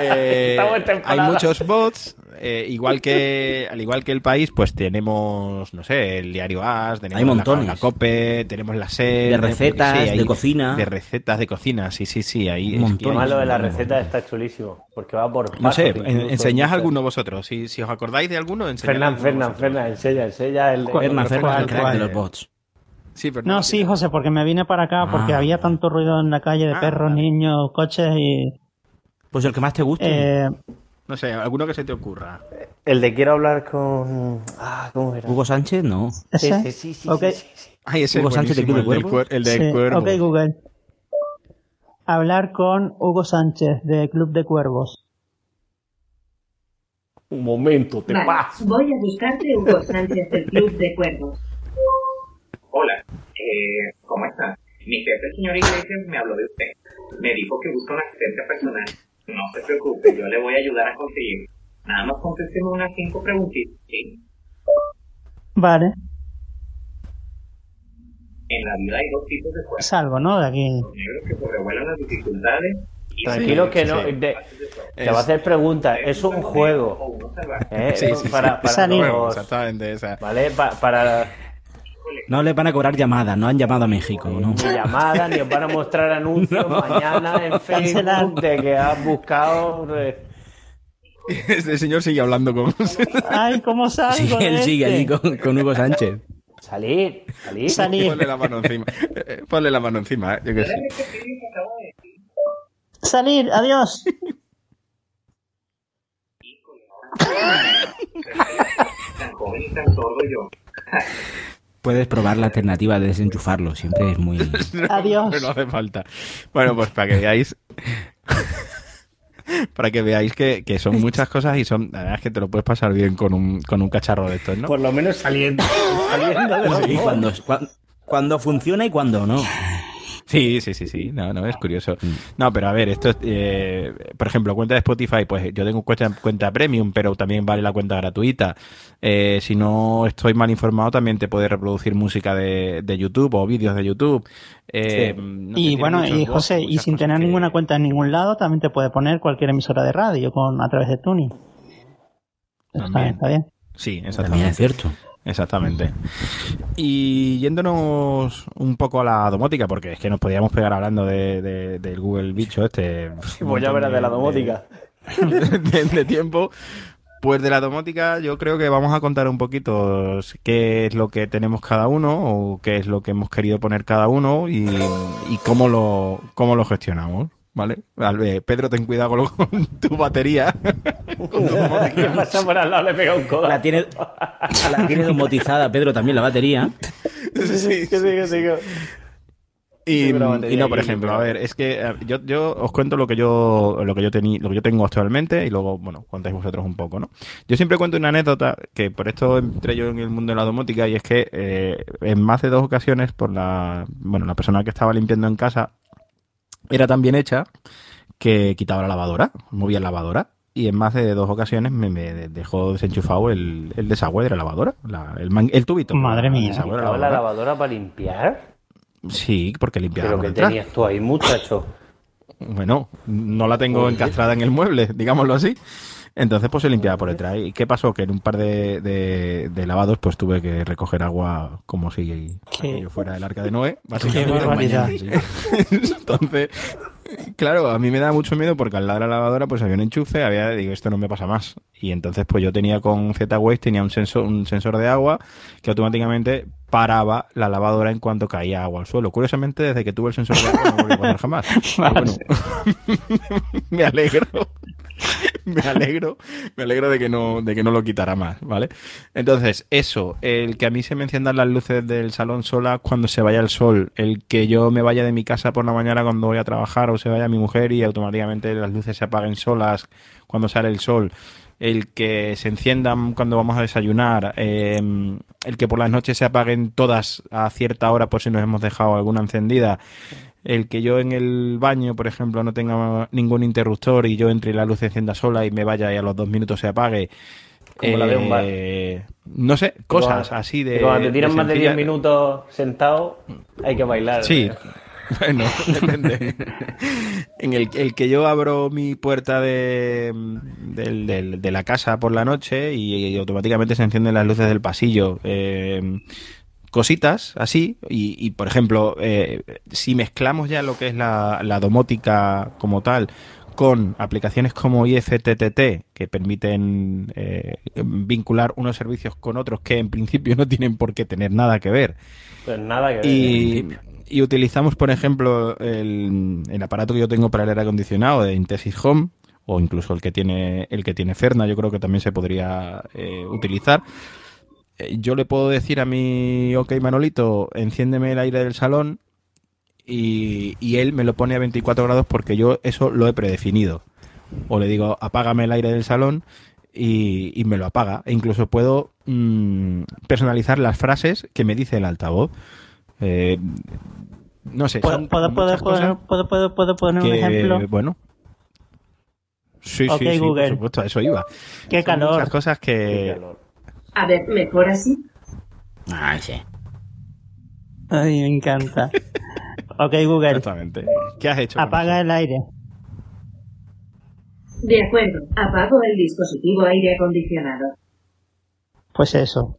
S1: Eh, hay muchos bots, eh, igual que al igual que el país, pues tenemos, no sé, el diario As, tenemos
S3: Hay
S1: la-
S3: montones.
S1: La, Cope, tenemos la SER,
S3: De recetas,
S1: sí, hay-
S3: de cocina.
S1: de recetas de cocina, sí, sí, sí, ahí
S3: Un montón.
S4: Lo de la receta está chulísimo. Porque va por.
S1: No sé,
S4: pasos
S1: en- enseñad alguno vosotros, si, si os acordáis de alguno, enseñad
S4: Fernán,
S1: alguno
S4: Fernán,
S1: vosotros.
S4: Fernán, enseña, enseña el.
S2: ¿Cuál?
S4: el-
S3: Fernan, Fernan,
S2: ¿Cuál,
S3: el crack de los bots.
S1: Sí, pero
S2: No, sí, José, porque me vine para acá porque
S3: Ah.
S2: había tanto ruido en la calle de
S1: Ah,
S2: perros,
S1: vale.
S2: niños, coches y...
S3: Pues el que más te guste.
S2: Eh,
S1: No sé, alguno que se te ocurra.
S4: El de quiero hablar con. Ah, ¿cómo era?
S3: Hugo Sánchez, no.
S4: Sí,
S2: ¿ese?
S4: sí, sí, sí,
S2: Ok.
S4: sí, sí, sí.
S1: Ay, ese
S3: Hugo
S1: es
S3: Sánchez de Club de
S1: el del, cuer- el del
S2: Sí,
S1: cuervo.
S2: Ok, Google. Hablar con Hugo Sánchez de Club de Cuervos.
S4: Un momento, te
S7: Vale,
S4: paso.
S7: voy a buscarte Hugo Sánchez del Club de Cuervos.
S9: Hola, eh, ¿cómo está? Mi jefe, el señor Iglesias, me habló de usted. Me dijo que busca un asistente personal. No se preocupe, yo le voy a ayudar a conseguir. Nada más contésteme unas cinco preguntitas, ¿sí?
S2: Vale,
S9: En la vida hay dos tipos de cuerpos.
S2: salgo, ¿no? De aquí.
S9: Los negros que sobrevuelan las dificultades
S4: Tranquilo
S1: Sí,
S4: que no.
S1: sí.
S4: de-
S1: Es-
S4: te va a hacer preguntas. Es un
S9: o
S4: juego.
S9: uno salvaje.
S4: ¿eh?
S1: Sí,
S4: para, para los-
S1: esa.
S4: ¿Vale? Pa- para
S3: No le van a cobrar llamadas, no han llamado a México, ¿no?
S4: ni llamadas, ni os van a mostrar anuncios [LAUGHS] mañana en. Facebook de que has buscado. eh, [LAUGHS]
S1: Este señor sigue hablando con... [LAUGHS]
S2: Ay, ¿cómo salgo
S3: Sí, él sigue
S2: este?
S3: allí con, con Hugo Sánchez.
S4: Salir, salir.
S2: Salir.
S1: Ponle la mano encima. Eh, Ponle la mano encima, eh, yo que sé.
S2: Salir, adiós.
S3: Puedes probar la alternativa de desenchufarlo, siempre es muy... [LAUGHS]
S2: Adiós.
S1: No hace falta. Bueno, pues para que veáis. [LAUGHS] para que veáis que, que son muchas cosas y son. La verdad es que te lo puedes pasar bien con un, con un cacharro de estos, ¿no?
S4: Por lo menos saliendo. saliendo de los
S3: Sí, cuando, cuan- cuando funciona y cuando no.
S1: Sí, sí, sí, sí. No, no, es curioso. No, pero a ver, esto es. eh, por ejemplo, cuenta de Spotify, pues yo tengo cuenta, cuenta premium, pero también vale la cuenta gratuita. Eh, si no estoy mal informado, también te puede reproducir música de, de YouTube o vídeos de YouTube. Eh,
S4: Sí.
S1: no
S2: Y bueno,
S1: muchos
S2: y José, y sin tener
S1: que-
S2: ninguna cuenta en ningún lado, también te puede poner cualquier emisora de radio con a través de Tuning. Está
S1: También.
S2: bien, está bien.
S1: Sí,
S3: También
S1: exactamente.
S3: es cierto.
S1: Exactamente. Y yéndonos un poco a la domótica, porque es que nos podíamos pegar hablando de, de- del Google bicho este.
S4: Pues ya verás de la domótica. [LAUGHS]
S1: De tiempo. Pues de la domótica yo creo que vamos a contar un poquito qué es lo que tenemos cada uno o qué es lo que hemos querido poner cada uno y, y cómo, lo, cómo lo gestionamos. ¿Vale? Vale, Pedro, ten cuidado con, lo- [LAUGHS] con tu batería. [LAUGHS] con tu domótica.
S4: ¿Qué pasa por al lado? Le pega un codo.
S3: La tiene, la tiene domotizada, Pedro, también la batería.
S1: Sí, sí,
S4: sí, sí,
S1: Y, y no, por ejemplo, a ver, es que eh, yo, yo os cuento lo que yo lo que yo tení, lo que yo tengo actualmente y luego, bueno, contáis vosotros un poco, ¿no? Yo siempre cuento una anécdota que por esto entré yo en el mundo de la domótica y es que eh, en más de dos ocasiones por la, bueno, la persona que estaba limpiando en casa era tan bien hecha que quitaba la lavadora, movía la lavadora y en más de dos ocasiones me, me dejó desenchufado el, el desagüe de la lavadora, la- el, man- el tubito.
S2: Madre mía.
S1: desagüe la
S4: ¿Estaba la
S1: lavadora.
S4: para limpiar?
S1: Sí, porque limpiaba
S4: Pero que
S1: detrás.
S4: tenías tú ahí, muchacho.
S1: Bueno, no la tengo
S4: Oye.
S1: encastrada en el mueble, digámoslo así. Entonces, pues se limpiaba por detrás. ¿Y qué pasó? Que en un par de, de- de lavados, pues tuve que recoger agua como si aquello fuera del arca de Noé. básicamente. [LAUGHS] Entonces, claro, a mí me da mucho miedo porque al lado de la lavadora, pues había un enchufe, había, digo, esto no me pasa más. Y entonces, pues yo tenía con Z-Waste, tenía un sensor, un sensor de agua que automáticamente paraba la lavadora en cuanto caía agua al suelo. Curiosamente, desde que tuve el sensor de agua no volví a pasar jamás. [LAUGHS] Pero bueno, [LAUGHS] me alegro. [LAUGHS] me alegro, me alegro de que no, de que no lo quitara más, ¿vale? Entonces, eso, el que a mí se me enciendan las luces del salón sola cuando se vaya el sol, el que yo me vaya de mi casa por la mañana cuando voy a trabajar o se vaya mi mujer y automáticamente las luces se apaguen solas cuando sale el sol, el que se enciendan cuando vamos a desayunar, em, el que por las noches se apaguen todas a cierta hora por si nos hemos dejado alguna encendida, el que yo en el baño, por ejemplo, no tenga ningún interruptor y yo entre y la luz se encienda sola y me vaya y a los dos minutos se apague.
S4: Como la de un bar.
S1: Eh, no sé, cosas así de.
S4: Cuando te tiran más de 10 minutos sentado, hay que bailar.
S1: Sí. [LAUGHS] Bueno, depende. en el, el, que yo abro mi puerta de, de, la casa por la noche y, automáticamente se encienden las luces del pasillo. Eh, cositas así y, por ejemplo eh, si mezclamos ya lo que es la, domótica como tal con aplicaciones como IFTTT que permiten eh, vincular unos servicios con otros que en principio no tienen por qué tener nada que ver.
S4: Pues nada que ver
S1: y, y utilizamos por ejemplo el, el, aparato que yo tengo para el aire acondicionado de Intesis Home o incluso el que tiene el que tiene Ferna yo creo que también se podría eh, utilizar yo le puedo decir a mi, ok Manolito, enciéndeme el aire del salón y, él me lo pone a 24 grados porque yo eso lo he predefinido. O le digo, apágame el aire del salón y, me lo apaga. E incluso puedo mm, personalizar las frases que me dice el altavoz. Eh, no sé.
S2: ¿Puedo, puedo, puedo, poner un ejemplo?
S1: Bueno. Sí, sí, sí, Google. por supuesto, a eso iba.
S2: Qué calor.
S1: muchas cosas que...
S6: A ver, mejor así.
S3: Ay, sí.
S2: Ay, me encanta. [LAUGHS] ok, Google.
S1: Exactamente. ¿Qué has hecho?
S2: Apaga el aire.
S6: De acuerdo, apago el dispositivo aire acondicionado.
S2: Pues eso.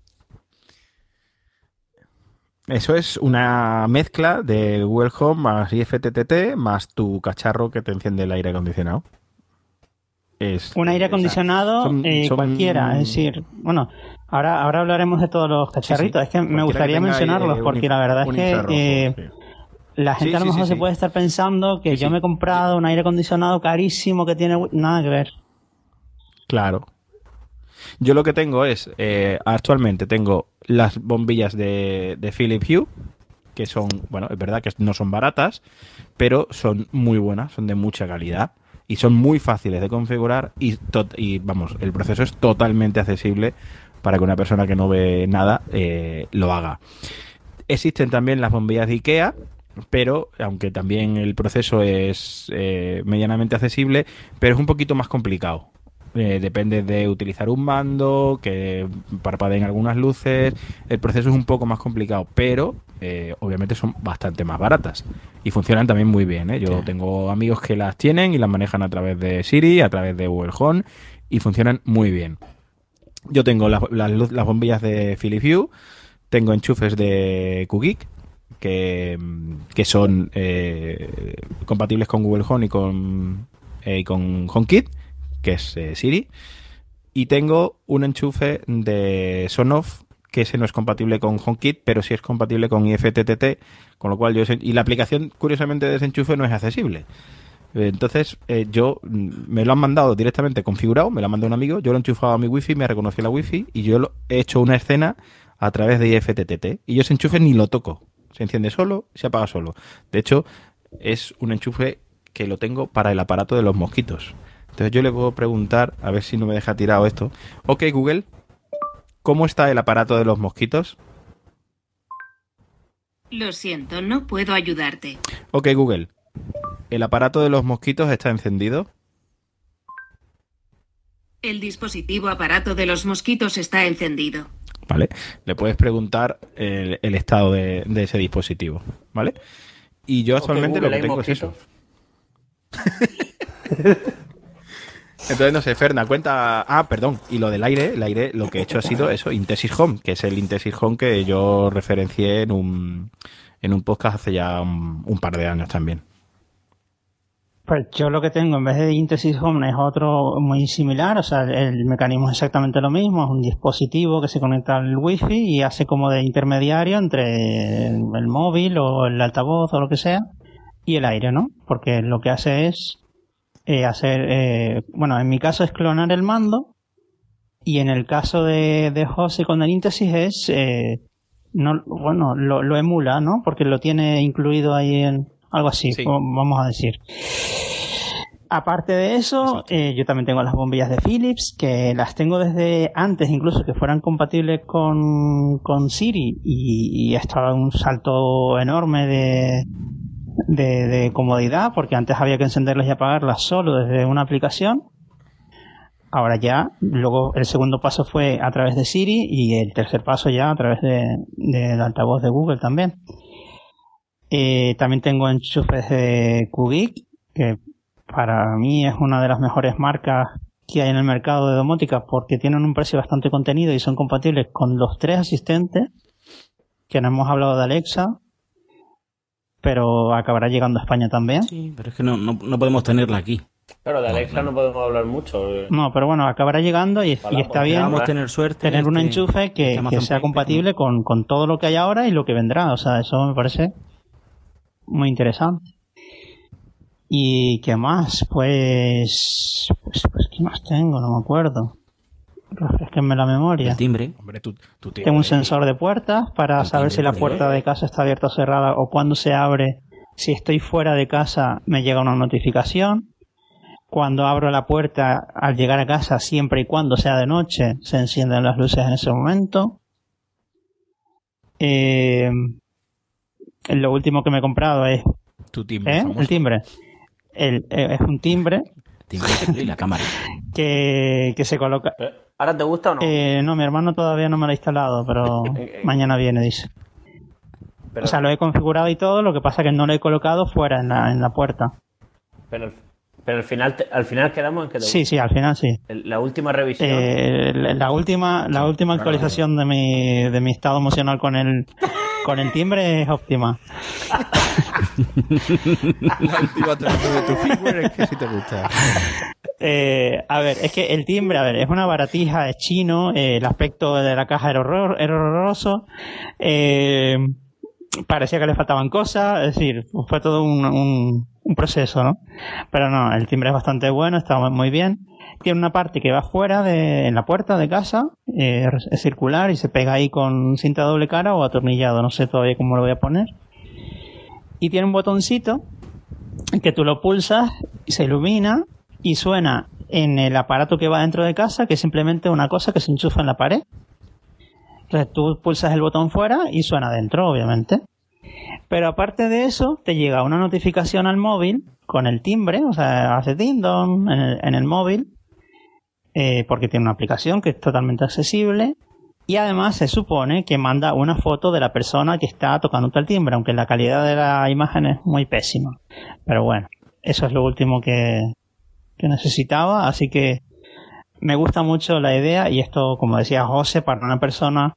S1: Eso es una mezcla de Google Home más IFTTT más tu cacharro que te enciende el aire acondicionado
S2: un aire acondicionado eh, cualquiera, es decir, bueno, ahora, ahora hablaremos de todos los cacharritos, es que me gustaría mencionarlos eh, porque la verdad es que eh, la gente a lo mejor se puede estar pensando que yo me he comprado un aire acondicionado carísimo que tiene nada que ver.
S1: Claro. Yo lo que tengo es, actualmente tengo las bombillas de, de Philips Hue, que son, bueno, es verdad que no son baratas, pero son muy buenas, son de mucha calidad y son muy fáciles de configurar y, vamos, el proceso es totalmente accesible para que una persona que no ve nada eh, lo haga. Existen también las bombillas de IKEA, pero aunque también el proceso es eh, medianamente accesible, pero es un poquito más complicado. Eh, depende de utilizar un mando, que parpadeen algunas luces. El proceso es un poco más complicado, pero eh, obviamente son bastante más baratas y funcionan también muy bien. ¿eh? Yo tengo amigos que las tienen y las manejan a través de Siri, a través de Google Home y funcionan muy bien. Yo tengo las, las, bombillas de Philips Hue, tengo enchufes de QGeek que, que son compatibles con Google Home y con, y con HomeKit que es eh, Siri. Y tengo un enchufe de Sonoff que ese no es compatible con HomeKit, pero sí es compatible con IFTTT, con lo cual yo... Y la aplicación, curiosamente, de ese enchufe no es accesible. Entonces, eh, yo mm, me lo han mandado directamente configurado, me lo ha mandado un amigo, yo lo he enchufado a mi wifi, me ha reconocido la wifi y yo he hecho una escena a través de IFTTT. Y yo ese enchufe ni lo toco. Se enciende solo, se apaga solo. De hecho, es un enchufe que lo tengo para el aparato de los mosquitos. Entonces yo le puedo preguntar, a ver si no me deja tirado esto. Ok, Google, ¿cómo está el aparato de los mosquitos?
S6: Lo siento, no puedo ayudarte.
S1: Ok, Google, ¿el aparato de los mosquitos está encendido?
S6: El dispositivo aparato de los mosquitos está encendido.
S1: ¿Vale? Le puedes preguntar el, estado de, ese dispositivo, ¿vale? Y yo actualmente lo que tengo es eso. [LAUGHS] Entonces, no sé, Ferna, cuenta. Ah, perdón. Y lo del aire, el aire, lo que he hecho ha sido eso, Intesis Home, que es el Intesis Home que yo referencié en un, en un podcast hace ya un, par de años también.
S2: Pues yo lo que tengo en vez de Intesis Home es otro muy similar, o sea, el mecanismo es exactamente lo mismo, es un dispositivo que se conecta al wifi y hace como de intermediario entre el móvil o el altavoz o lo que sea y el aire, ¿no? Porque lo que hace es eh, hacer, eh, bueno, en mi caso es clonar el mando y en el caso de, de José con el íntesis es, eh, no, bueno, lo, lo, emula, ¿no? Porque lo tiene incluido ahí en algo así, vamos a decir. Aparte de eso, yo también tengo las bombillas de Philips, que las tengo desde antes incluso que fueran compatibles con, con Siri y, y ha un salto enorme de, de, de, comodidad, porque antes había que encenderlas y apagarlas solo desde una aplicación. Ahora ya, luego el segundo paso fue a través de Siri y el tercer paso ya a través del de, altavoz de Google también. Eh, también tengo enchufes de Qgeek, que para mí es una de las mejores marcas que hay en el mercado de domótica porque tienen un precio bastante contenido y son compatibles con los tres asistentes que no hemos hablado de Alexa pero acabará llegando a España también
S3: sí pero es que no, no, podemos tenerla aquí
S4: Claro, de Alexa no, podemos hablar mucho.
S2: No, pero bueno, acabará llegando y, está bien
S3: tener, suerte
S2: tener un enchufe que, que sea compatible con, con todo lo que hay ahora y lo que vendrá. O sea, eso me parece muy interesante. ¿Y qué más? Pues, pues, pues, ¿qué más tengo? No me acuerdo. Refresquenme la memoria.
S3: El timbre.
S2: Tengo un sensor de puertas para saber si la puerta de casa está abierta o cerrada o cuando se abre. Si estoy fuera de casa me llega una notificación. Cuando abro la puerta al llegar a casa, siempre y cuando sea de noche, se encienden las luces en ese momento. Eh, lo último que me he comprado es
S1: tu timbre.
S2: ¿Eh? El timbre el, eh, es un timbre.
S3: Timbre y la cámara. [LAUGHS]
S2: Que, que se coloca.
S4: ¿Ahora te gusta o no?
S2: Eh, no, mi hermano todavía no me lo ha instalado, pero [LAUGHS] eh, mañana viene, dice. o sea, lo he configurado y todo, lo que pasa es que no lo he colocado fuera en la, en la puerta.
S4: Pero, pero al final al final quedamos en que te
S2: Sí, sí, al final sí.
S4: La última revisión.
S2: la última la última actualización de mi, de mi estado emocional con el con el timbre es óptima. [LAUGHS]
S1: La última de tu firmware es que sí te gusta. [LAUGHS]
S2: Eh, a ver, es que el timbre, a ver, es una baratija, es chino, eh, el aspecto de la caja era, horroroso, eh, parecía que le faltaban cosas, es decir, fue todo un, proceso, ¿no? Pero no, el timbre es bastante bueno, está muy bien tiene una parte que va fuera de en la puerta de casa, eh, es circular y se pega ahí con cinta doble cara o atornillado, no sé todavía cómo lo voy a poner. Y tiene un botoncito que tú lo pulsas y se ilumina y suena en el aparato que va dentro de casa, que es simplemente una cosa que se enchufa en la pared. Entonces tú pulsas el botón fuera y suena dentro, obviamente. Pero aparte de eso, te llega una notificación al móvil con el timbre, o sea, hace ding en el móvil, eh, porque tiene una aplicación que es totalmente accesible y además se supone que manda una foto de la persona que está tocando el timbre, aunque la calidad de la imagen es muy pésima. Pero bueno, eso es lo último que, que necesitaba, así que me gusta mucho la idea y esto, como decía José, para una persona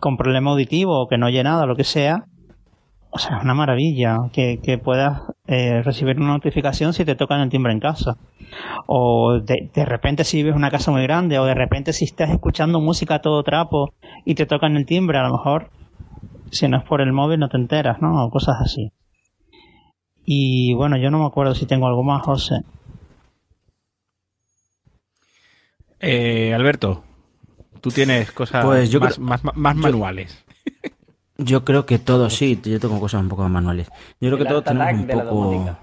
S2: con problema auditivo o que no oye nada, lo que sea, o sea, es una maravilla que, que puedas eh, recibir una notificación si te tocan el timbre en casa. O de, de, repente si vives una casa muy grande, o de repente si estás escuchando música a todo trapo y te tocan el timbre, a lo mejor, si no es por el móvil no te enteras, ¿no? O cosas así. Y bueno, yo no me acuerdo si tengo algo más, José.
S1: Eh, Alberto, tú tienes cosas pues más, más, manuales.
S3: Yo creo que todos, sí, yo tengo cosas un poco más manuales. Yo creo que todos tenemos un poco...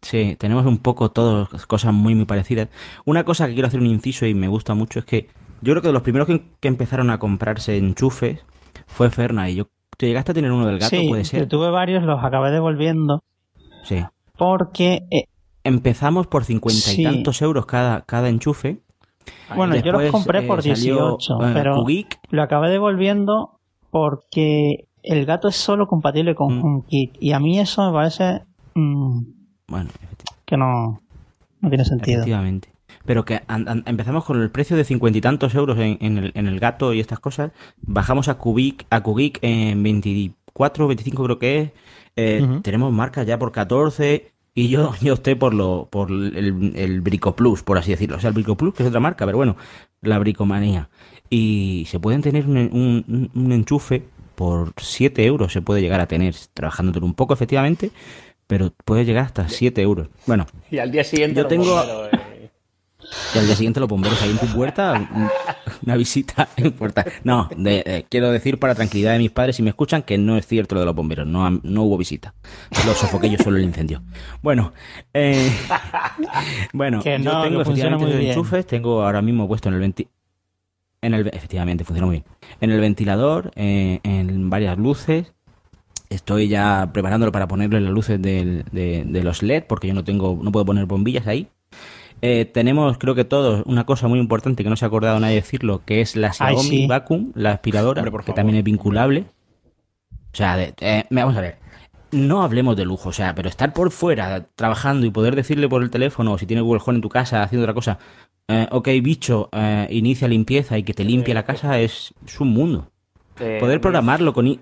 S3: Sí, tenemos un poco todos cosas muy, muy parecidas. Una cosa que quiero hacer un inciso y me gusta mucho es que yo creo que de los primeros que, empezaron a comprarse enchufes fue Ferna y yo... ¿Te llegaste a tener uno del gato? puede ser.
S2: Yo tuve varios, los acabé devolviendo.
S3: Sí.
S2: Porque... Eh,
S3: Empezamos por cincuenta y tantos euros cada, cada enchufe.
S2: Bueno, yo los compré por 18, eh, pero lo acabé devolviendo porque el gato es solo compatible con mm. HomeKit y a mí eso me parece mm,
S3: bueno,
S2: que no, no tiene sentido.
S3: Efectivamente. Pero que empezamos con el precio de cincuenta y tantos euros en, el, en, el, gato y estas cosas, bajamos a Kubik, a Kubik en 24, 25 creo que es, eh, tenemos marcas ya por 14 y yo, [LAUGHS] yo opté por lo por el, el Brico Plus, por así decirlo. O sea, el Brico Plus, que es otra marca, pero bueno, la bricomanía y se pueden tener un, enchufe por 7 euros, se puede llegar a tener, trabajándolo un poco efectivamente, pero puede llegar hasta 7 euros. Bueno,
S4: y al día siguiente
S3: yo tengo. Eh. [LAUGHS] Y al día siguiente los bomberos ahí en tu puerta, una visita [LAUGHS] en puerta. No, eh, quiero decir para tranquilidad de mis padres, si me escuchan, que no es cierto lo de los bomberos, no, no hubo visita. Lo sofoqué yo solo el incendio. Bueno, eh, [LAUGHS] bueno,
S2: que
S3: yo tengo
S2: efectivamente
S3: enchufes, tengo ahora mismo puesto en el 20, en el, efectivamente, funciona muy bien. En el ventilador, eh, en varias luces. Estoy ya preparándolo para ponerle las luces de, de, los LED, porque yo no tengo, no puedo poner bombillas ahí. Eh, tenemos, creo que todos, una cosa muy importante que no se ha acordado nadie decirlo, que es la Xiaomi Vacuum, la aspiradora, que también es vinculable. O sea, eh, vamos a ver. No hablemos de lujo, o sea, pero estar por fuera trabajando y poder decirle por el teléfono, o si tiene Google Home en tu casa haciendo otra cosa, eh, ok, bicho, eh, inicia limpieza y que te limpie la casa es, un mundo. poder programarlo con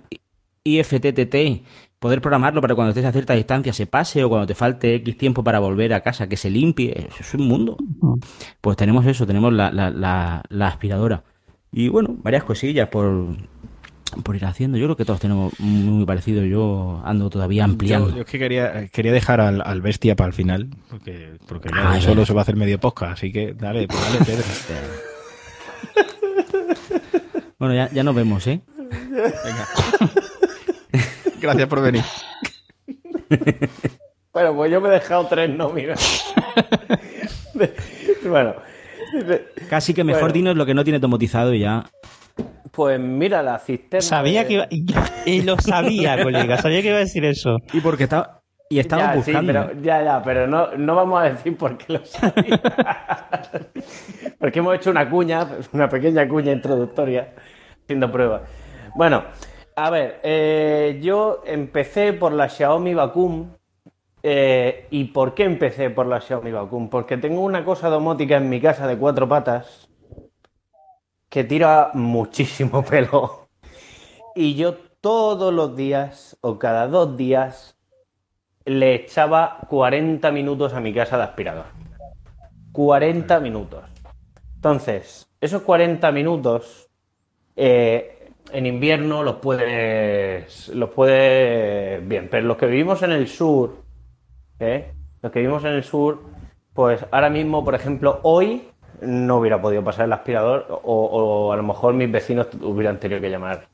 S3: IFTTT, poder programarlo para cuando estés a cierta distancia se pase o cuando te falte X tiempo para volver a casa que se limpie, es un mundo. Pues tenemos eso, tenemos la, la, la aspiradora. Y bueno, varias cosillas por, por ir haciendo. Yo creo que todos tenemos muy parecido. Yo ando todavía ampliando.
S1: Yo, es que quería, quería dejar al, bestia para el final, porque, porque ah, solo se va a hacer medio podcast, así que dale, pues [LAUGHS] dale,
S3: bueno, ya, ya nos vemos, ¿eh?
S1: Venga. [LAUGHS] Gracias por venir. [LAUGHS]
S4: bueno, pues yo me he dejado tres nóminas. [LAUGHS] bueno.
S3: Casi que mejor dinos lo que no tiene tomotizado y ya.
S4: Pues mira, la cisterna.
S2: Sabía que iba. Y lo sabía, [LAUGHS] colega. Sabía que iba a decir eso.
S3: Y porque estaba. Y estaba buscando.
S4: pero, ya, ya, pero no, no vamos a decir por qué lo sabía. porque hemos hecho una cuña, una pequeña cuña introductoria, haciendo pruebas. Bueno, a ver, eh, yo empecé por la Xiaomi Vacuum. Eh, ¿Y por qué empecé por la Xiaomi Vacuum? Porque tengo una cosa domótica en mi casa de cuatro patas que tira muchísimo [LAUGHS] pelo. Y yo todos los días o cada dos días le echaba 40 minutos a mi casa de aspirador. 40 minutos. Entonces, esos 40 minutos eh, en invierno los puedes, los puedes, bien, pero los que vivimos en el sur, ¿eh? los que vivimos en el sur, pues ahora mismo, por ejemplo, hoy no hubiera podido pasar el aspirador o, a lo mejor mis vecinos hubieran tenido que llamar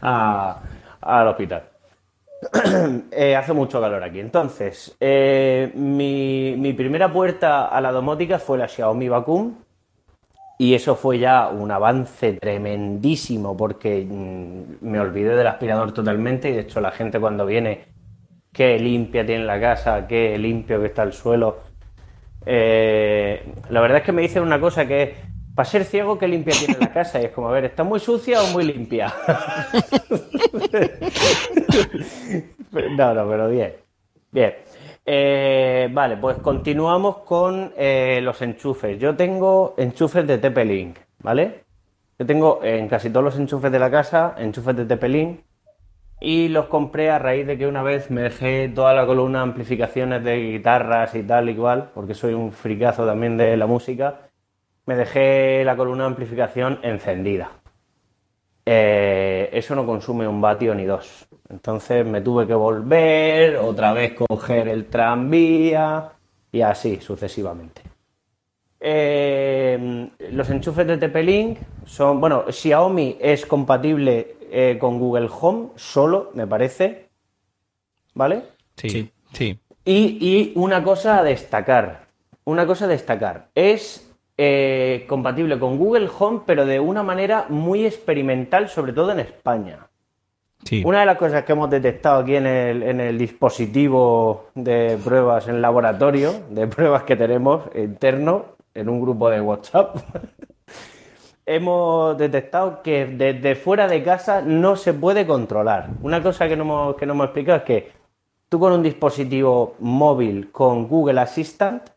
S4: [LAUGHS] al hospital. [CLEARS THROAT] Eh, hace mucho calor aquí. Entonces, eh, mi, primera puerta a la domótica fue la Xiaomi Vacuum y eso fue ya un avance tremendísimo porque mm, me olvidé del aspirador totalmente y de hecho la gente cuando viene, qué limpia tiene la casa, qué limpio que está el suelo eh, la verdad es que me dicen una cosa que es, para ser ciego, ¿qué limpia tiene la casa? Y es como, a ver, ¿está muy sucia o muy limpia? [LAUGHS] no, no, pero bien. Bien. Eh, vale, pues continuamos con eh, los enchufes. Yo tengo enchufes de TP-Link, ¿vale? Yo tengo en casi todos los enchufes de la casa enchufes de TP-Link y los compré a raíz de que una vez me dejé toda la columna de amplificaciones de guitarras y tal igual, porque soy un fricazo también de la música, me dejé la columna de amplificación encendida. Eh, eso no consume un vatio ni dos. Entonces me tuve que volver, otra vez coger el tranvía y así sucesivamente. Eh, los enchufes de TP-Link son, bueno, Xiaomi es compatible eh, con Google Home solo, me parece. ¿Vale?
S1: Sí, sí.
S4: Y, una cosa a destacar, una cosa a destacar, es eh, compatible con Google Home, pero de una manera muy experimental, sobre todo en España. Sí. Una de las cosas que hemos detectado aquí en el, en el, dispositivo de pruebas en laboratorio, de pruebas que tenemos interno en un grupo de WhatsApp, [LAUGHS] hemos detectado que desde fuera de casa no se puede controlar. Una cosa que no hemos, que no hemos explicado es que tú con un dispositivo móvil con Google Assistant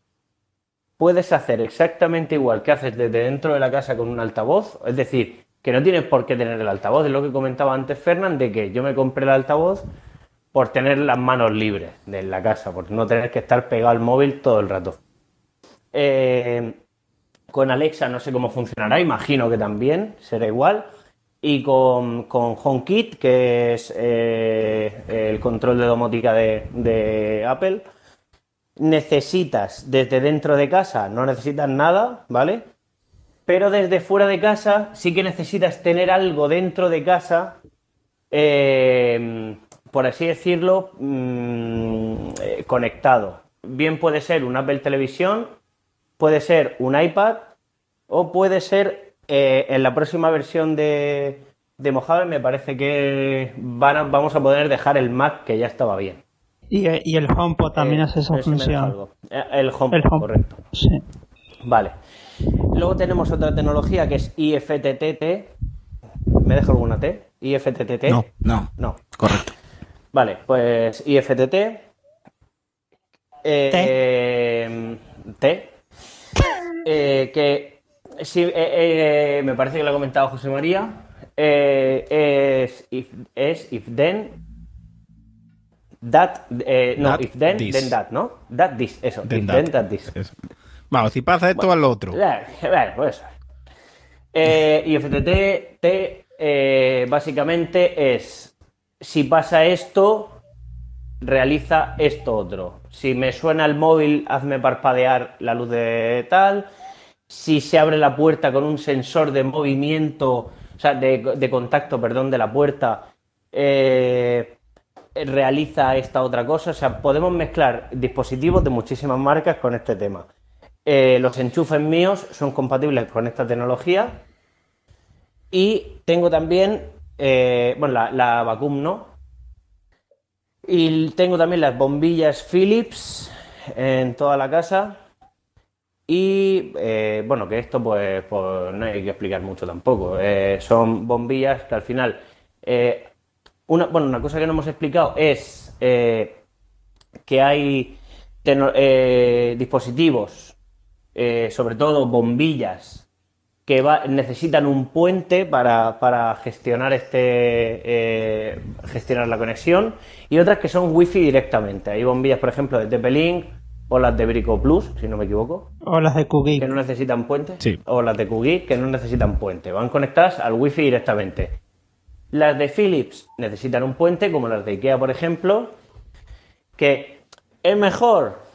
S4: puedes hacer exactamente igual que haces desde dentro de la casa con un altavoz. Es decir, que no tienes por qué tener el altavoz. Es lo que comentaba antes Fernand, de que yo me compré el altavoz por tener las manos libres de la casa, por no tener que estar pegado al móvil todo el rato. Eh, con Alexa no sé cómo funcionará, imagino que también será igual. y con, con HomeKit, que es eh, el control de domótica de Apple, necesitas desde dentro de casa, no necesitas nada, ¿vale? Pero desde fuera de casa sí que necesitas tener algo dentro de casa, eh, por así decirlo, mm, eh, conectado. Bien puede ser un Apple Televisión, puede ser un iPad o puede ser eh, en la próxima versión de, de Mojave me parece que van vamos a poder dejar el Mac que ya estaba bien.
S2: Y, y el HomePod también hace esa función.
S4: el HomePod, correcto.
S2: Sí.
S4: Vale. Luego tenemos otra tecnología que es IFTTT. ¿Me dejo alguna T? IFTTT.
S3: No, no. No. Correcto.
S4: Vale, pues IFTT. Eh, T. Eh, que sí, eh, eh, me parece que lo ha comentado José María. es, if, es if then that no if then then that no that this eso if then that this
S1: Vamos, si pasa esto, al otro.
S4: Bueno, pues. Eh, y FTT eh, básicamente es, si pasa esto, realiza esto otro. Si me suena el móvil, hazme parpadear la luz de tal. Si se abre la puerta con un sensor de movimiento, o sea, de, contacto, perdón, de la puerta, eh, realiza esta otra cosa. O sea, podemos mezclar dispositivos de muchísimas marcas con este tema. Eh, los enchufes míos son compatibles con esta tecnología. Y tengo también, eh, bueno, la, la Vacuum no. Y tengo también las bombillas Philips en toda la casa. Y eh, bueno, que esto pues, pues, no hay que explicar mucho tampoco. son bombillas que al final... una, bueno, una cosa que no hemos explicado es que hay dispositivos eh, sobre todo bombillas que necesitan un puente para, gestionar este eh, gestionar la conexión y otras que son wifi directamente. Hay bombillas, por ejemplo, de TP-Link o las de Brico Plus, si no me equivoco.
S2: O las de QGIG.
S4: Que no necesitan puente. O las de QGIG que no necesitan puente. Van conectadas al wifi directamente. Las de Philips necesitan un puente, como las de IKEA, por ejemplo, que es mejor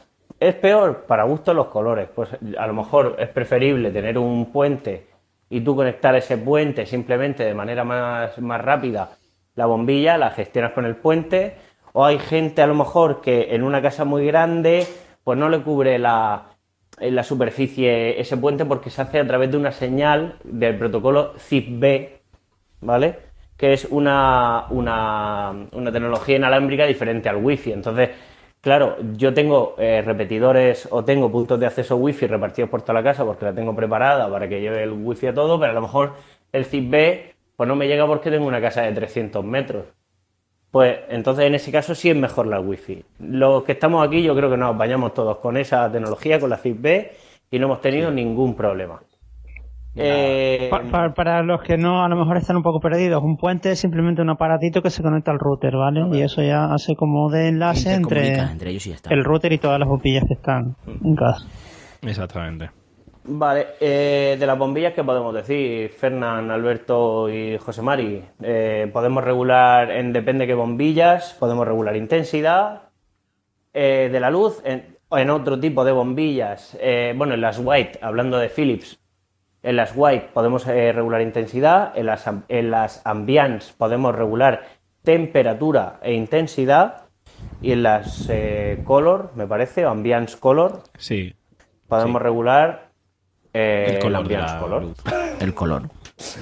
S4: ¿Es peor? Para gusto los colores. Pues a lo mejor es preferible tener un puente y tú conectar ese puente simplemente de manera más, más rápida la bombilla, la gestionas con el puente. O hay gente a lo mejor que en una casa muy grande pues no le cubre la, la superficie ese puente porque se hace a través de una señal del protocolo ZIP-B, ¿vale? Que es una, una, una tecnología inalámbrica diferente al Wi-Fi. Entonces, Claro, yo tengo eh, repetidores o tengo puntos de acceso wifi repartidos por toda la casa porque la tengo preparada para que lleve el wifi a todo, pero a lo mejor el ZIP-B pues no me llega porque tengo una casa de 300 metros. Pues entonces en ese caso sí es mejor la wifi. Los que estamos aquí yo creo que nos apañamos todos con esa tecnología, con la ZIP-B y no hemos tenido ningún problema.
S2: Eh, para, los que no a lo mejor están un poco perdidos, un puente es simplemente un aparatito que se conecta al router, ¿vale? Y eso ya hace como de enlace entre, el router y todas las bombillas que están en casa.
S1: Exactamente.
S4: Vale, eh, de las bombillas, ¿qué podemos decir? Fernán, Alberto y José Mari. Eh, podemos regular, en depende de qué bombillas, podemos regular intensidad de la luz. En, en otro tipo de bombillas, bueno, en las white, hablando de Philips, en las white podemos eh, regular intensidad, en las, en las ambience podemos regular temperatura e intensidad y en las eh, color, me parece, o ambience color,
S1: sí,
S4: podemos regular
S3: eh, el color, color. [LAUGHS] El color.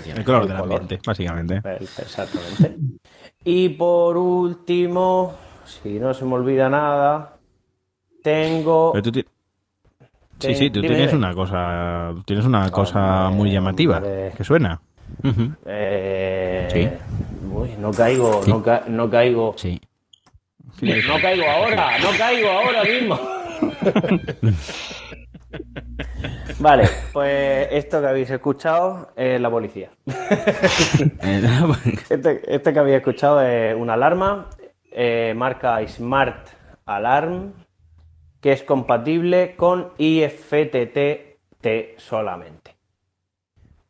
S1: El color del ambiente, básicamente.
S4: Exactamente. Y por último, si no se me olvida nada, tengo...
S1: Sí, sí, tú tienes una cosa, tienes una cosa muy llamativa que suena.
S4: Eh, sí. Uy, no caigo, no, no, caigo.
S3: Sí.
S4: No caigo ahora, no caigo ahora mismo. [LAUGHS] vale, pues esto que habéis escuchado es la policía. [LAUGHS] este, este, que habéis escuchado es una alarma, eh, marca Smart Alarm que es compatible con IFTTT solamente.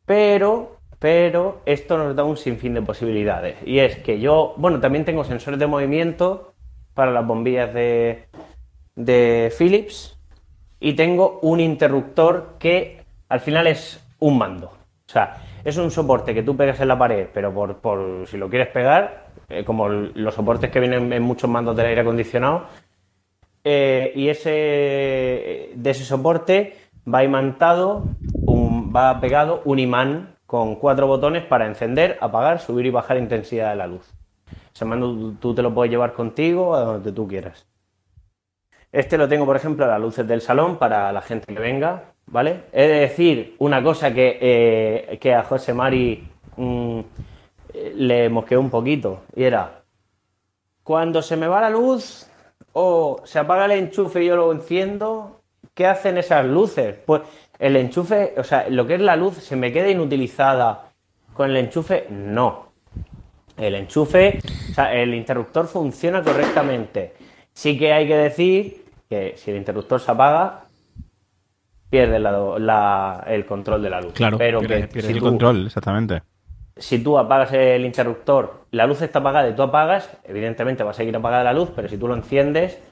S4: Pero pero esto nos da un sinfín de posibilidades. Y es que yo, bueno, también tengo sensores de movimiento para las bombillas de, de Philips y tengo un interruptor que al final es un mando. O sea, es un soporte que tú pegas en la pared, pero por, por si lo quieres pegar, eh, como los soportes que vienen en muchos mandos del aire acondicionado, eh, y ese de ese soporte va imantado, va pegado un imán con cuatro botones para encender, apagar, subir y bajar intensidad de la luz. Ese mando tú te lo puedes llevar contigo a donde tú quieras. Este lo tengo, por ejemplo, a las luces del salón para la gente que venga, ¿vale? He de decir una cosa que, eh, que a José Mari mm, le mosqueó un poquito, y era, cuando se me va la luz o se apaga el enchufe y yo lo enciendo, ¿qué hacen esas luces? Pues el enchufe, o sea, lo que es la luz, ¿se me queda inutilizada con el enchufe? No. El enchufe, o sea, el interruptor funciona correctamente. Sí que hay que decir que si el interruptor se apaga, pierde el control de la luz.
S1: Claro, pero pierde, que el control, exactamente.
S4: Si tú apagas el interruptor, la luz está apagada y tú apagas, evidentemente va a seguir apagada la luz, pero si tú lo enciendes,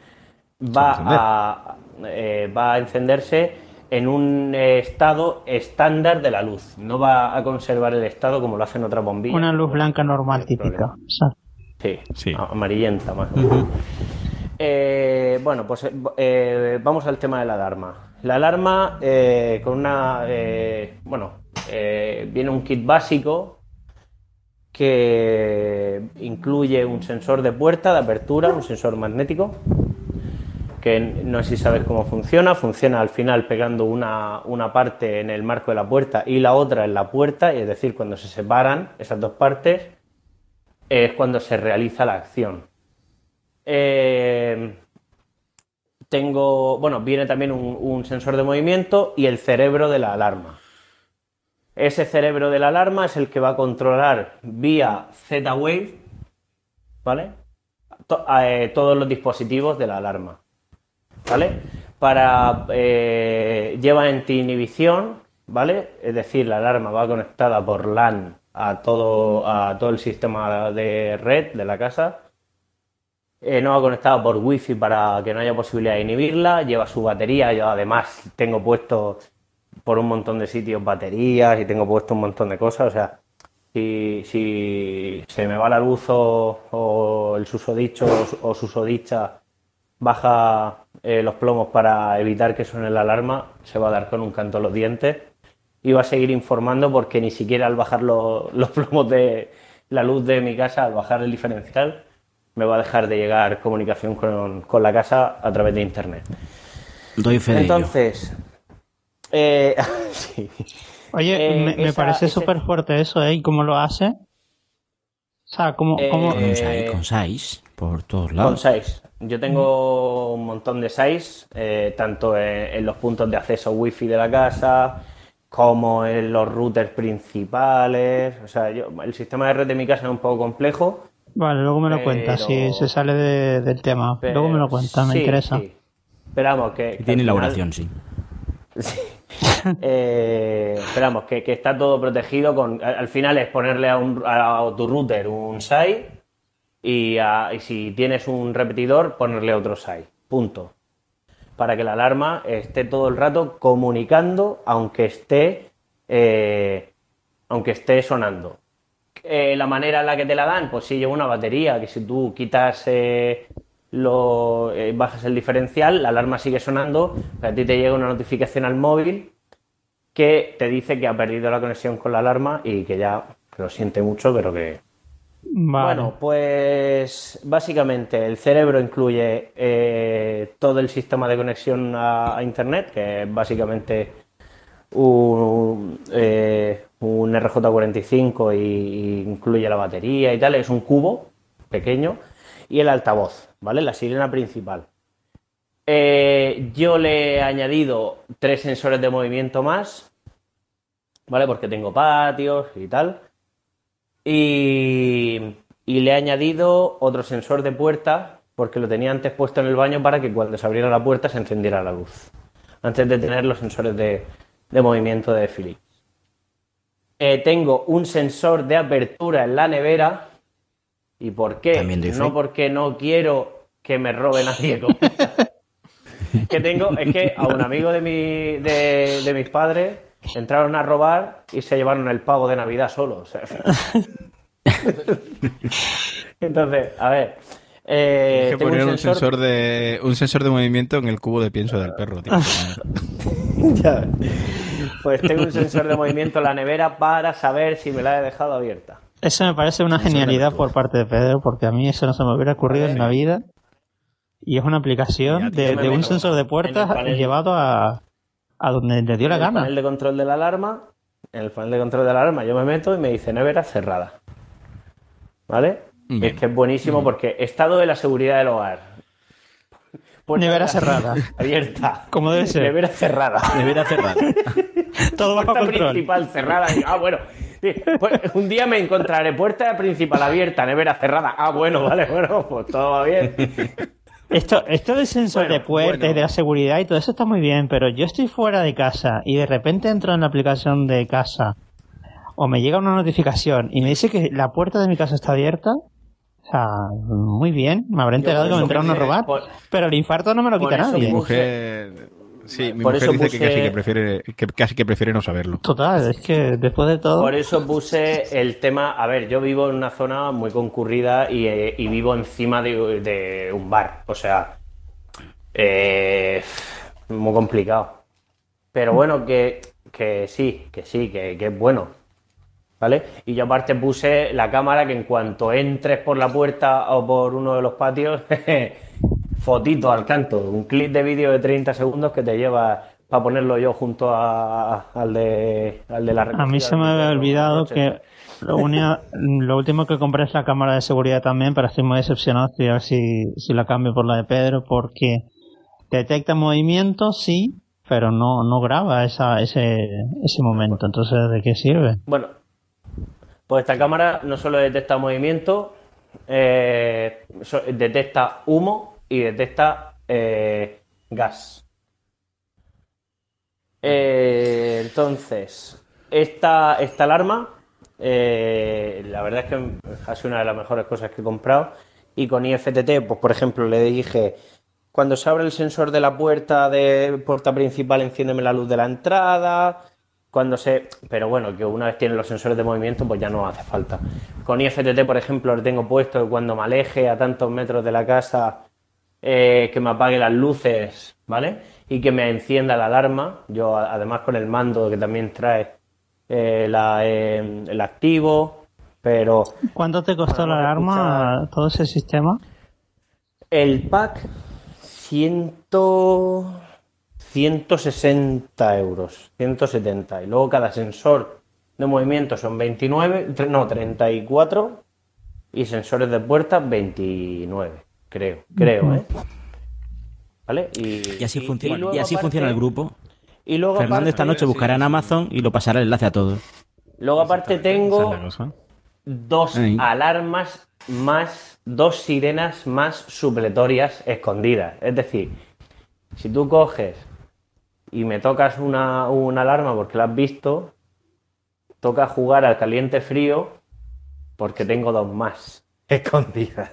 S4: va a, eh, va a encenderse en un estado estándar de la luz. No va a conservar el estado como lo hacen otras bombillas.
S2: Una luz blanca normal típica.
S4: Sí, sí, amarillenta más. Eh, bueno, pues eh, vamos al tema de la alarma. La alarma eh, con una... bueno, viene un kit básico que incluye un sensor de puerta, de apertura, un sensor magnético, que no sé si sabes cómo funciona. Funciona al final pegando una, parte en el marco de la puerta y la otra en la puerta, y es decir, cuando se separan esas dos partes es cuando se realiza la acción. Eh, tengo, bueno, viene también un, sensor de movimiento y el cerebro de la alarma. Ese cerebro de la alarma es el que va a controlar vía Z-Wave, ¿vale? Eh, todos los dispositivos de la alarma. ¿vale? Para, eh, lleva anti-inhibición, ¿vale? Es decir, la alarma va conectada por LAN a todo, a todo el sistema de red de la casa. Eh, no va conectada por wifi para que no haya posibilidad de inhibirla. Lleva su batería. Yo además tengo puesto por un montón de sitios baterías y tengo puesto un montón de cosas. O sea, si, si se me va la luz o, el susodicho o, o susodicha baja eh, los plomos para evitar que suene la alarma, se va a dar con un canto los dientes y va a seguir informando porque ni siquiera al bajar [LAUGHS] los, plomos de la luz de mi casa, al bajar el diferencial, me va a dejar de llegar comunicación con, la casa a través de internet.
S3: Doy fe
S4: Entonces, eh, [LAUGHS]
S2: Oye, me, eh, parece súper fuerte eso, ¿eh? ¿Y cómo lo hace? O sea, ¿cómo...? cómo...
S3: Con 6, por todos lados.
S4: Con 6. Yo tengo un montón de SAIS, eh, tanto en, los puntos de acceso wifi de la casa como en los routers principales. O sea, yo, el sistema de red de mi casa es un poco complejo.
S2: Vale, luego me lo cuentas, si se sale del tema. luego me lo cuentas, me interesa. Sí.
S4: Esperamos que...
S3: Tiene elaboración, sí. [LAUGHS]
S4: sí. [LAUGHS] eh, esperamos que, que, está todo protegido. con Al final es ponerle a, un, a tu router un SAI y, si tienes un repetidor, ponerle otro SAI. Punto. Para que la alarma esté todo el rato comunicando, aunque esté, eh, aunque esté sonando. Eh, la manera en la que te la dan, pues sí lleva una batería, que si tú quitas eh, lo, bajas el diferencial, la alarma sigue sonando, a ti te llega una notificación al móvil que te dice que ha perdido la conexión con la alarma y que ya lo siente mucho, pero que, bueno, pues básicamente el cerebro incluye eh, todo el sistema de conexión a, Internet, que es básicamente un, eh, un RJ45 y, incluye la batería y tal, es un cubo pequeño y el altavoz, ¿vale? La sirena principal. Eh, yo le he añadido tres sensores de movimiento más, ¿vale? Porque tengo patios y tal. Y, le he añadido otro sensor de puerta porque lo tenía antes puesto en el baño para que cuando se abriera la puerta se encendiera la luz. Antes de tener los sensores de, movimiento de Philips. Eh, tengo un sensor de apertura en la nevera. ¿Y por qué? No porque no quiero que me robe nadie que tengo es que a un amigo de, mi, de, mis padres entraron a robar y se llevaron el pavo de Navidad solo. [LAUGHS] Entonces, a ver.
S1: Eh, que poner un sensor... de un sensor de movimiento en el cubo de pienso del perro, [LAUGHS]
S4: Pues tengo un sensor de movimiento en la nevera para saber si me la he dejado abierta.
S2: Eso me parece una genialidad por parte de Pedro, porque a mí eso no se me hubiera ocurrido en la vida. Y es una aplicación de, un sensor de puertas llevado a, a donde le dio la gana.
S4: En el panel de control de la alarma, en el panel de control de la alarma yo me meto y me dice nevera cerrada. ¿Vale? Es que es buenísimo porque estado de la seguridad del hogar. [LAUGHS]
S2: nevera cerrada. [LAUGHS]
S4: Abierta.
S2: Como debe ser.
S4: Nevera cerrada.
S3: Nevera cerrada. [LAUGHS]
S2: Todo bajo control.
S4: principal cerrada. Ah, bueno. [LAUGHS] Pues, un día me encontraré puerta principal abierta, nevera cerrada. Ah, bueno, vale, bueno, pues todo va bien.
S2: Esto, esto del sensor de puertas de la seguridad y todo eso está muy bien, pero yo estoy fuera de casa y de repente entro en la aplicación de casa o me llega una notificación y me dice que la puerta de mi casa está abierta. O sea, muy bien, me habré enterado que me entraron a robar, pero el infarto no me lo quita nadie.
S1: Mi mujer, Sí, mi mujer dice que, casi que, prefiere, que casi que prefiere no saberlo.
S2: Total, es que después de todo...
S4: Por eso puse el tema... A ver, yo vivo en una zona muy concurrida y, eh, vivo encima de, un bar. O sea, eh, muy complicado. Pero bueno, que, que sí, que sí, que, que es bueno. ¿Vale? Y yo aparte puse la cámara que en cuanto entres por la puerta o por uno de los patios... [LAUGHS] fotito al canto, un clip de vídeo de 30 segundos que te lleva para ponerlo yo junto al, de, al de la
S2: A mí se me había olvidado que lo, lo, último que compré es la cámara de seguridad también, pero estoy muy decepcionado. Estoy a ver si, si la cambio por la de Pedro, porque detecta movimiento, sí, pero no, no graba esa, ese, ese momento. Entonces, ¿de qué sirve?
S4: Bueno, pues esta cámara no solo detecta movimiento, eh, detecta humo y detecta eh, gas. Eh, entonces, esta, esta alarma, eh, la verdad es que ha sido una de las mejores cosas que he comprado. Y con IFTT, pues por ejemplo, le dije, cuando se abre el sensor de la puerta de puerta principal, enciéndeme la luz de la entrada. Cuando se. Pero bueno, que una vez tiene los sensores de movimiento, pues ya no hace falta. Con IFTT, por ejemplo, le tengo puesto que cuando me aleje a tantos metros de la casa, eh, que me apague las luces, ¿vale? Y que me encienda la alarma. Yo, además, con el mando que también trae eh, eh, el activo, pero...
S2: ¿Cuánto te costó la alarma, todo ese sistema?
S4: El pack, 160 euros, 170. Y luego cada sensor de movimiento son 29, no, 34 y sensores de puerta 29 creo, creo, ¿eh? ¿Vale?
S3: Y, así, funciona, y, así funciona el grupo. Y luego Fernando esta noche buscará en Amazon y lo pasará el enlace a todos.
S4: Luego aparte tengo dos alarmas más, dos sirenas más supletorias escondidas. Es decir, si tú coges y me tocas una, una alarma porque la has visto, toca jugar al caliente frío porque tengo dos más [LAUGHS] escondidas.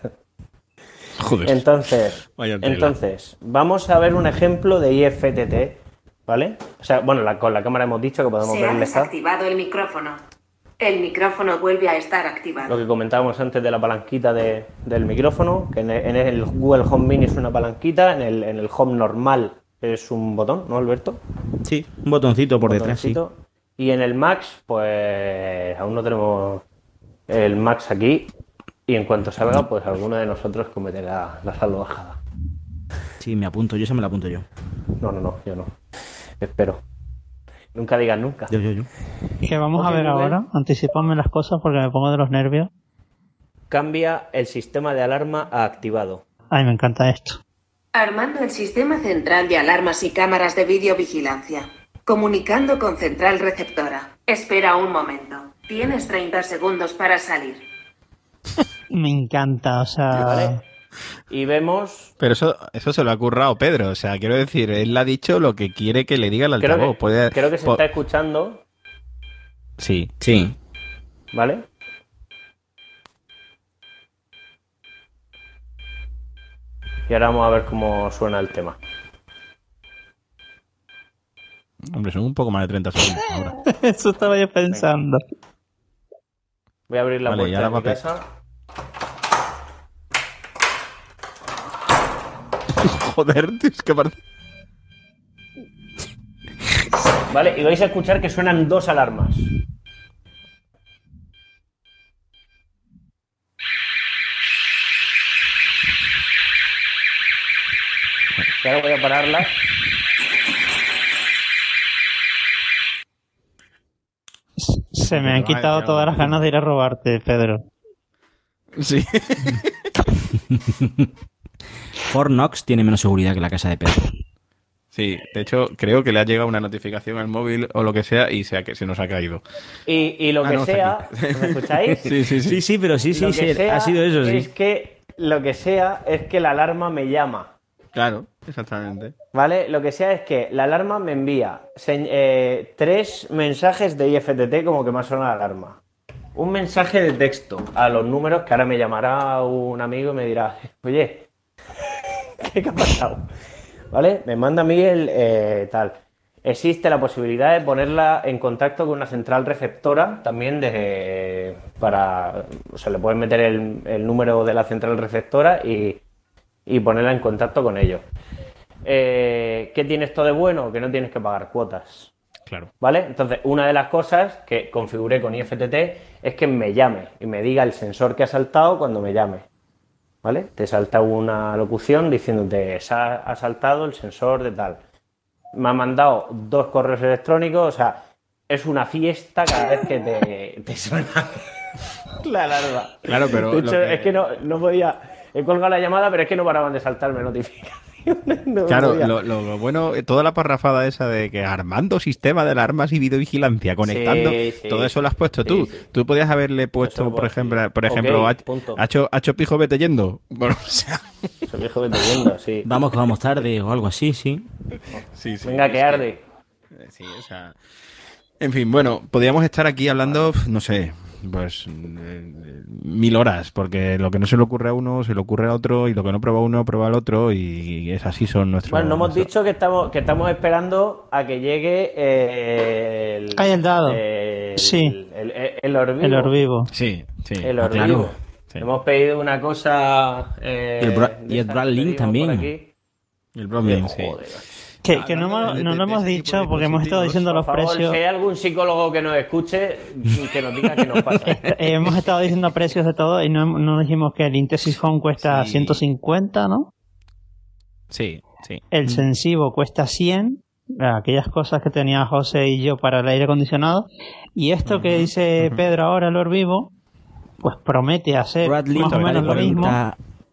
S4: Entonces, [LAUGHS] entonces, vamos a ver un ejemplo de IFTT, ¿vale? O sea, bueno, con la cámara hemos dicho que podemos ver
S6: el desactivado el micrófono. El micrófono vuelve a estar activado.
S4: Lo que comentábamos antes de la palanquita del micrófono, que en el, Google Home Mini es una palanquita, en el, en el Home normal es un botón, ¿no, Alberto?
S3: Sí, un botoncito por detrás, sí.
S4: Y en el Max, pues aún no tenemos el Max aquí, y en cuanto salga, pues alguno de nosotros cometerá la salvajada.
S3: Sí, me apunto, yo se me la apunto yo.
S4: No, no, no, yo no. Espero. Nunca digas nunca.
S3: Yo, yo, yo.
S2: ¿Qué vamos a ver ahora? Anticipame las cosas porque me pongo de los nervios.
S4: Cambia el sistema de alarma a activado.
S2: Ay, me encanta esto.
S6: Armando el sistema central de alarmas y cámaras de videovigilancia. Comunicando con central receptora. Espera un momento. Tienes 30 segundos para salir. [LAUGHS]
S2: Me encanta, o sea.
S4: Y vemos.
S1: Pero eso, eso se lo ha currado Pedro. O sea, quiero decir, él ha dicho lo que quiere que le diga el altavoz.
S4: Creo que, creo que se está escuchando.
S1: Sí.
S3: Sí.
S4: ¿Vale? Y ahora vamos a ver cómo suena el tema.
S1: Hombre, son un poco más de 30 segundos ahora. [LAUGHS]
S2: Eso estaba yo pensando.
S4: Voy a abrir la
S1: Vale,
S4: puerta de mi casa. [LAUGHS]
S1: Joder, tío, es que parece...
S4: Vale, y vais a escuchar que suenan dos alarmas. Y ahora voy a pararla.
S2: Se me han
S1: Pero,
S2: quitado todas las ganas de ir a robarte, Pedro.
S1: Sí. [LAUGHS] [LAUGHS]
S3: Fort Knox tiene menos seguridad que la casa de Pedro.
S1: Sí, de hecho, creo que le ha llegado una notificación al móvil o lo que sea y se, ha, que se nos ha caído.
S4: Y, y lo
S1: Ah,
S4: que
S1: no,
S4: sea,
S1: aquí.
S4: ¿me escucháis? [LAUGHS]
S1: Sí, sí, sí.
S3: Sí, sí, pero sí, sí, sí, ha sido eso, sí.
S4: Es que lo que sea es que la alarma me llama.
S1: Claro, exactamente.
S4: ¿Vale? Lo que sea es que la alarma me envía se- eh, tres mensajes de IFTT como que me ha sonado la alarma. Un mensaje de texto a los números que ahora me llamará un amigo y me dirá, oye, [LAUGHS] ¿qué ha pasado? ¿Vale? Me manda a mí el eh, tal. Existe la posibilidad de ponerla en contacto con una central receptora también de, para... O sea, le puedes meter el, el número de la central receptora y, y ponerla en contacto con ellos. Eh, ¿Qué tiene esto de bueno? Que no tienes que pagar cuotas.
S1: Claro.
S4: ¿Vale? Entonces, una de las cosas que configuré con IFTT es que me llame y me diga el sensor que ha saltado cuando me llame. ¿Vale? Te salta una locución diciéndote, se ha, ha saltado el sensor de tal. Me ha mandado dos correos electrónicos, o sea, es una fiesta cada vez que te, te suena [LAUGHS] la alarma.
S1: Claro, pero
S4: De hecho,
S1: que-
S4: es que no, no podía. He colgado la llamada, pero es que no paraban de saltarme notificaciones. [LAUGHS] No
S1: Claro, lo, lo- lo bueno, eh, toda la parrafada esa de que armando sistema de alarmas y videovigilancia, conectando,
S4: Sí, sí.
S1: todo eso lo has puesto tú.
S4: Sí.
S1: Tú podías haberle puesto, por ejemplo, por ejemplo, H-
S4: punto.
S1: Hacho, Hacho Pijo, vete yendo. Bueno, [LAUGHS] o sea,
S4: Eso viejo vete viendo, sí.
S3: Vamos que vamos tarde o algo así, sí.
S1: sí, sí,
S4: Venga, que arde.
S1: Eh, Sí, o sea. En fin, bueno, podríamos estar aquí hablando, no sé, pues eh, mil horas, porque lo que no se le ocurre a uno se le ocurre a otro, y lo que no prueba uno prueba al otro, y es así son nuestros.
S4: Bueno, no hemos dicho que estamos, que estamos esperando a que llegue eh, el.
S2: Ay, el dado.
S4: el-
S2: Sí.
S4: El, el, el orbivo.
S2: El orbivo.
S1: Sí, sí.
S4: El
S1: claro. Sí.
S4: Hemos pedido una cosa. eh,
S3: Y el Bra-
S4: de
S3: y el Brad Link también.
S1: sí.
S4: Joder.
S2: Que, que no,
S1: Hablando
S2: hemos-
S1: de-
S2: no
S1: de-
S2: lo
S1: de
S2: hemos dicho porque hemos estado diciendo los
S4: favor,
S2: precios.
S4: si hay algún psicólogo que nos escuche, que nos diga qué nos pasa. [LAUGHS]
S2: Eh, hemos estado diciendo precios de todo y no, no dijimos que el Intesis Home cuesta
S1: Sí.
S2: 150, ¿no?
S1: Sí, sí.
S2: El Sensivo cuesta 100, aquellas cosas que tenía José y yo para el aire acondicionado. Y esto que dice Pedro ahora, el Orvivo, pues promete hacer
S3: Bradley
S2: más o menos lo mismo.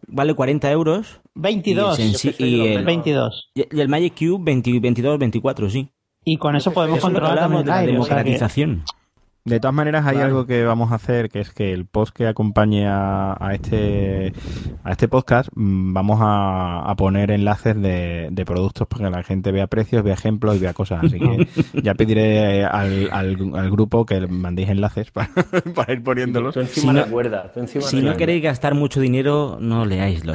S3: 40, vale 40 euros.
S2: 22.
S3: Y el sensi- y el-
S2: 22.
S3: Y el Magic Cube 20 22, 24, sí.
S2: Y con eso podemos
S3: Eso es lo que
S2: controlar también
S3: de la
S2: aire. o sea que-
S3: democratización.
S1: De todas maneras, hay algo que vamos a hacer, que es que el post que acompañe a, a este a este podcast, mm, vamos a, a poner enlaces de, de productos para que la gente vea precios, vea ejemplos y vea cosas. Así que [LAUGHS] ya pediré al, al, al grupo que mandéis enlaces para, [LAUGHS] para ir poniéndolos.
S4: Tú encima
S3: Si no-
S4: recuerda, tú encima
S3: Si no queréis gastar mucho dinero, no leáislo.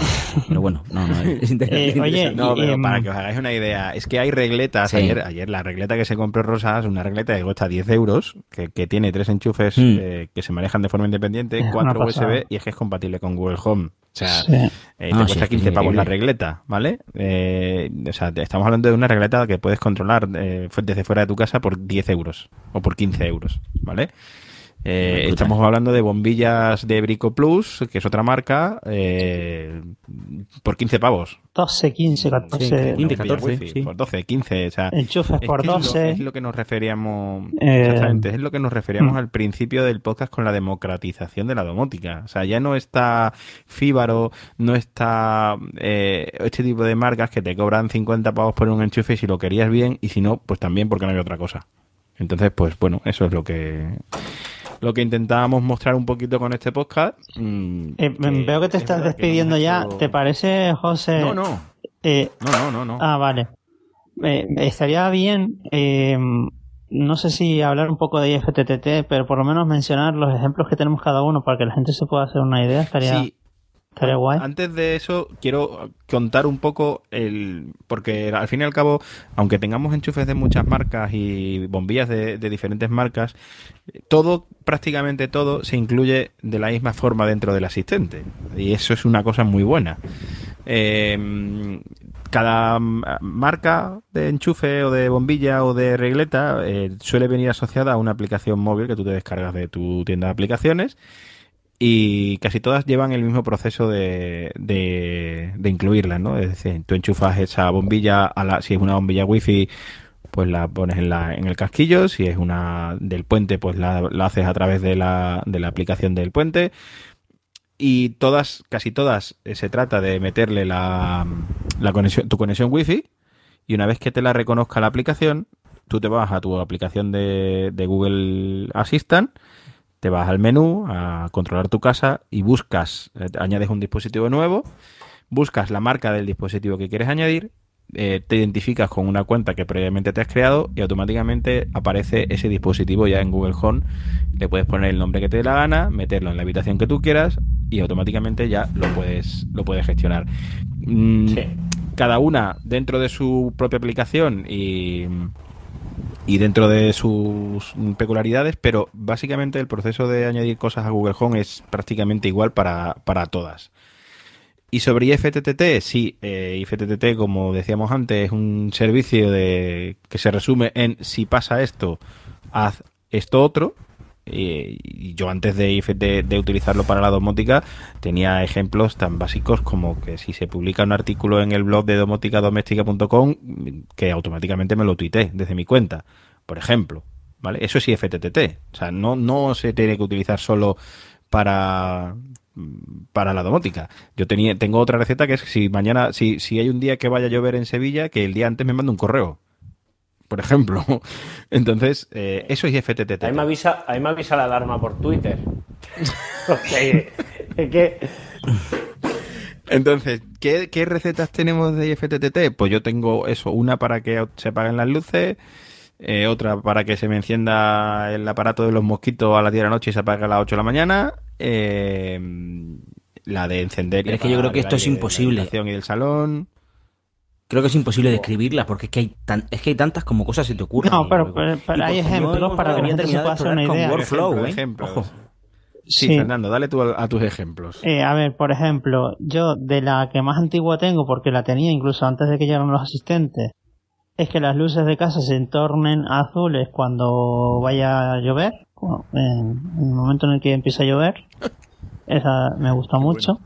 S3: Pero bueno, no, no, [LAUGHS] es inter-
S2: Eh, oye,
S3: interesante.
S1: No, pero
S2: em,
S1: para que os hagáis una idea, es que hay regletas.
S3: Sí.
S1: Ayer, ayer la regleta que se compró Rosas, una regleta que cuesta 10 euros, que, que tiene tres enchufes
S3: Mm.
S1: eh, que se manejan de forma independiente,
S2: Es
S1: cuatro. USB y es que es compatible con Google Home. O sea,
S2: Sí.
S1: eh, te
S3: Ah, sí,
S1: cuesta
S3: es que
S1: 15
S3: es
S1: pavos la regleta, ¿vale? Eh, o sea, te- estamos hablando de una regleta que puedes controlar eh, desde fuera de tu casa por 10 euros o por 15 euros, ¿vale? Eh, estamos hablando de bombillas de Brico Plus, que es otra marca, eh, por 15 pavos.
S2: 12, 15, 14.
S3: Sí,
S1: Una
S3: 15,
S1: bombilla
S3: 14,
S1: wifi,
S3: sí.
S1: Por 12, 15, o sea...
S2: Enchufes
S1: Es
S2: por
S1: que es lo-
S2: 12.
S1: Es lo, que nos referíamos.
S2: Eh,
S1: exactamente, es lo que nos referíamos
S2: mm.
S1: al principio del podcast con la democratización de la domótica. O sea, ya no está Fíbaro, no está eh, este tipo de marcas que te cobran 50 pavos por un enchufe si lo querías bien y si no, pues también porque no hay otra cosa. Entonces, pues bueno, eso es lo que lo que intentábamos mostrar un poquito con este podcast. mm,
S2: Eh, veo que te
S1: es
S2: estás
S1: que
S2: despidiendo ya.
S1: hecho-
S2: ¿Te parece, José?
S1: No, no,
S2: Eh,
S1: no, no, no, no.
S2: Ah, vale. Eh, estaría bien eh, no sé si hablar un poco de IFTTT, pero por lo menos mencionar los ejemplos que tenemos cada uno para que la gente se pueda hacer una idea. Estaría, sí. Estaría guay.
S1: Antes de eso, quiero contar un poco el. Porque al fin y al cabo, aunque tengamos enchufes de muchas marcas y bombillas de, diferentes marcas, todo, prácticamente todo, se incluye de la misma forma dentro del asistente. Y eso es una cosa muy buena. Eh, cada marca de enchufe o de bombilla o de regleta eh, suele venir asociada a una aplicación móvil que tú te descargas de tu tienda de aplicaciones y casi todas llevan el mismo proceso de, de, de incluirlas, ¿no? Es decir, tú enchufas esa bombilla, a la, si es una bombilla wifi, pues la pones en, la, en el casquillo, si es una del puente, pues la, la haces a través de la, de la aplicación del puente y todas, casi todas, eh, se trata de meterle la, la conexión, tu conexión wifi y una vez que te la reconozca la aplicación, tú te vas a tu aplicación de, de Google Assistant, te vas al menú a controlar tu casa y buscas, eh, añades un dispositivo nuevo, buscas la marca del dispositivo que quieres añadir eh, te identificas con una cuenta que previamente te has creado y automáticamente aparece ese dispositivo ya en Google Home. Le puedes poner el nombre que te dé la gana, meterlo en la habitación que tú quieras y automáticamente ya lo puedes, lo puedes gestionar. Mm, cada una dentro de su propia aplicación y, y dentro de sus peculiaridades, pero básicamente el proceso de añadir cosas a Google Home es prácticamente igual para, para todas. Y sobre IFTTT, sí, eh, IFTTT, como decíamos antes, es un servicio de que se resume en si pasa esto, haz esto otro. Y yo antes de, utilizarlo para la domótica tenía ejemplos tan básicos como que si se publica un artículo en el blog de domóticadoméstica.com que automáticamente me lo tuité desde mi cuenta, por ejemplo. ¿Vale? Eso es IFTTT. O sea, no, no se tiene que utilizar solo para, para la domótica. Yo tenía, tengo otra receta que es si mañana, si, si hay un día que vaya a llover en Sevilla, que el día antes me mande un correo. Por ejemplo. [LAUGHS] Entonces, eh, eso es IFTTT.
S4: Ahí me avisa, ahí me avisa la alarma por Twitter. [LAUGHS]
S1: Entonces, ¿qué, ¿qué, recetas tenemos de IFTTT? Pues yo tengo eso, una para que se apaguen las luces, eh, otra para que se me encienda el aparato de los mosquitos a las 10 de la noche y se apague a las 8 de la mañana, eh, la de encender.
S3: es que yo creo que esto es imposible.
S1: Y el salón.
S3: Creo que es imposible describirla porque es que hay tan, es que hay tantas como cosas se te ocurren.
S2: No, pero, hay ejemplos para que la se pueda hacer una idea.
S1: Workflow, ¿eh? Sí, Fernando, dale tú a, tus ejemplos.
S2: Eh, a ver, por ejemplo, yo de la que más antigua tengo, porque la tenía incluso antes de que llegaran los asistentes, es que las luces de casa se entornen azules cuando vaya a llover, en el momento en el que empieza a llover. [LAUGHS] Esa me gusta mucho.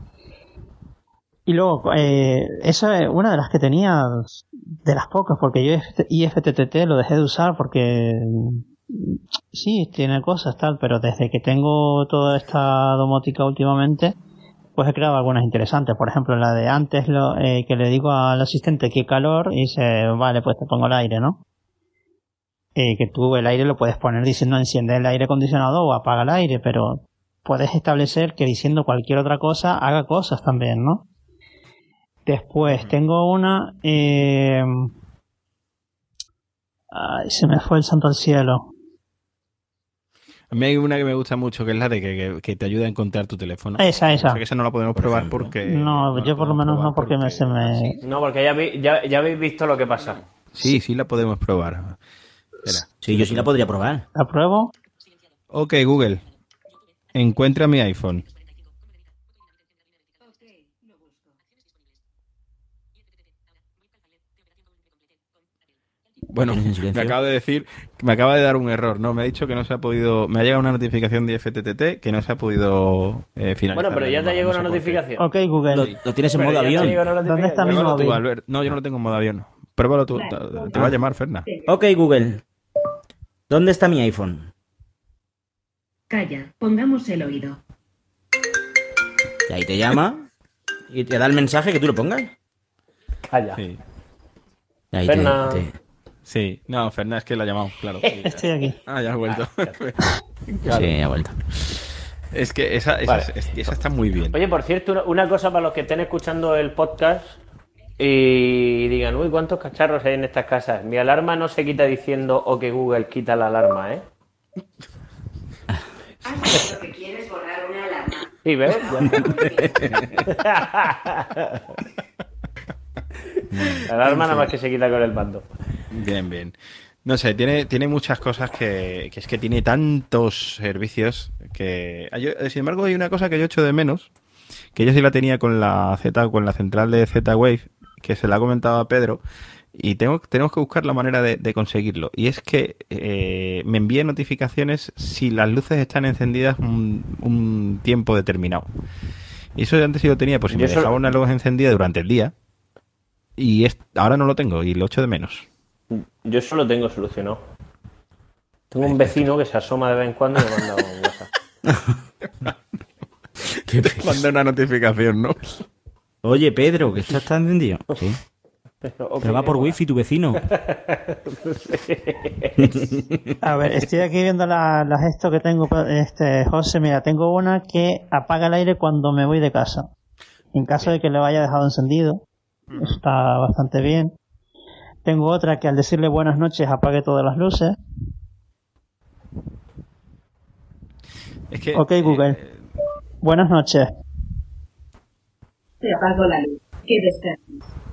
S2: Y luego, eh, esa es una de las que tenía, de las pocas, porque yo IFTTT lo dejé de usar porque sí, tiene cosas tal, pero desde que tengo toda esta domótica últimamente, pues he creado algunas interesantes. Por ejemplo, la de antes lo, eh, que le digo al asistente qué calor y dice, vale, pues te pongo el aire, ¿no? Eh, que tú el aire lo puedes poner diciendo enciende el aire acondicionado o apaga el aire, pero puedes establecer que diciendo cualquier otra cosa haga cosas también, ¿no? Después tengo una... Eh... Ay, se me fue el santo al cielo.
S1: A mí hay una que me gusta mucho, que es la de que, te ayuda a encontrar tu teléfono.
S2: Esa, esa.
S1: O sea que esa no la podemos probar porque...
S2: No, yo por lo menos no porque, me, se me...
S4: No, porque ya, ya, habéis visto lo que pasa.
S1: Sí, sí la podemos probar.
S3: Sí, yo sí la podría probar.
S2: ¿La pruebo?
S1: Ok, Google. Encuentra mi iPhone. Bueno, me acaba de decir, me acaba de dar un error, ¿no? Me ha dicho que no se ha podido, me ha llegado una notificación de FTTT que no se ha podido eh, finalizar.
S4: Bueno, pero ya te llegó una notificación.
S2: Ok, Google.
S3: Lo, tienes en modo avión.
S2: ¿Dónde está mi móvil?
S1: No, yo no lo tengo en modo avión. Pruébalo tú, te, va a llamar, Ferna.
S3: Ok, Google. ¿Dónde está mi iPhone?
S6: Calla, pongamos el oído.
S3: Y ahí te llama y te da el mensaje que tú lo pongas.
S4: Calla. Sí.
S3: ahí te,
S1: Sí, no, Fernández que la llamamos, claro. [LAUGHS]
S2: Estoy aquí.
S1: Ah, ya has vuelto. [LAUGHS]
S3: Sí, ha vuelto.
S1: Es que esa, esa, está muy bien.
S4: Oye, por cierto, una cosa para los que estén escuchando el podcast, y digan, uy, ¿cuántos cacharros hay en estas casas? Mi alarma no se quita diciendo, o que Google quita la alarma, ¿eh? [LAUGHS]
S6: Has que quieres borrar una alarma.
S4: Sí, ¿ves? La alarma nada más que se quita con el mando.
S1: Bien, bien. No sé, tiene, tiene muchas cosas que, que es que tiene tantos servicios que... Ah, sin embargo, hay una cosa que yo echo de menos, que yo sí la tenía con la Z, con la central de Z-Wave, que se la ha comentado a Pedro, y tengo, tenemos que buscar la manera de, conseguirlo. Y es que eh, me envíe notificaciones si las luces están encendidas un, tiempo determinado. Y eso antes sí lo tenía, pues si me dejaba una luz encendida durante el día. Y ahora no lo tengo y lo echo de menos.
S4: Yo eso lo tengo solucionado. Tengo un vecino que se asoma de vez en cuando y me manda un WhatsApp. [LAUGHS]
S1: manda una notificación, ¿no?
S3: Oye, Pedro, que esto está encendido. [LAUGHS] Sí. Pero, va por wifi tu vecino. [LAUGHS]
S2: A ver, estoy aquí viendo las la gestos que tengo, este José. Mira, tengo una que apaga el aire cuando me voy de casa. En caso de que lo haya dejado encendido. Está bastante bien. Tengo otra que al decirle buenas noches apague todas las luces. ok, Google. Eh, buenas noches.
S6: Te apago la luz. Que descanses.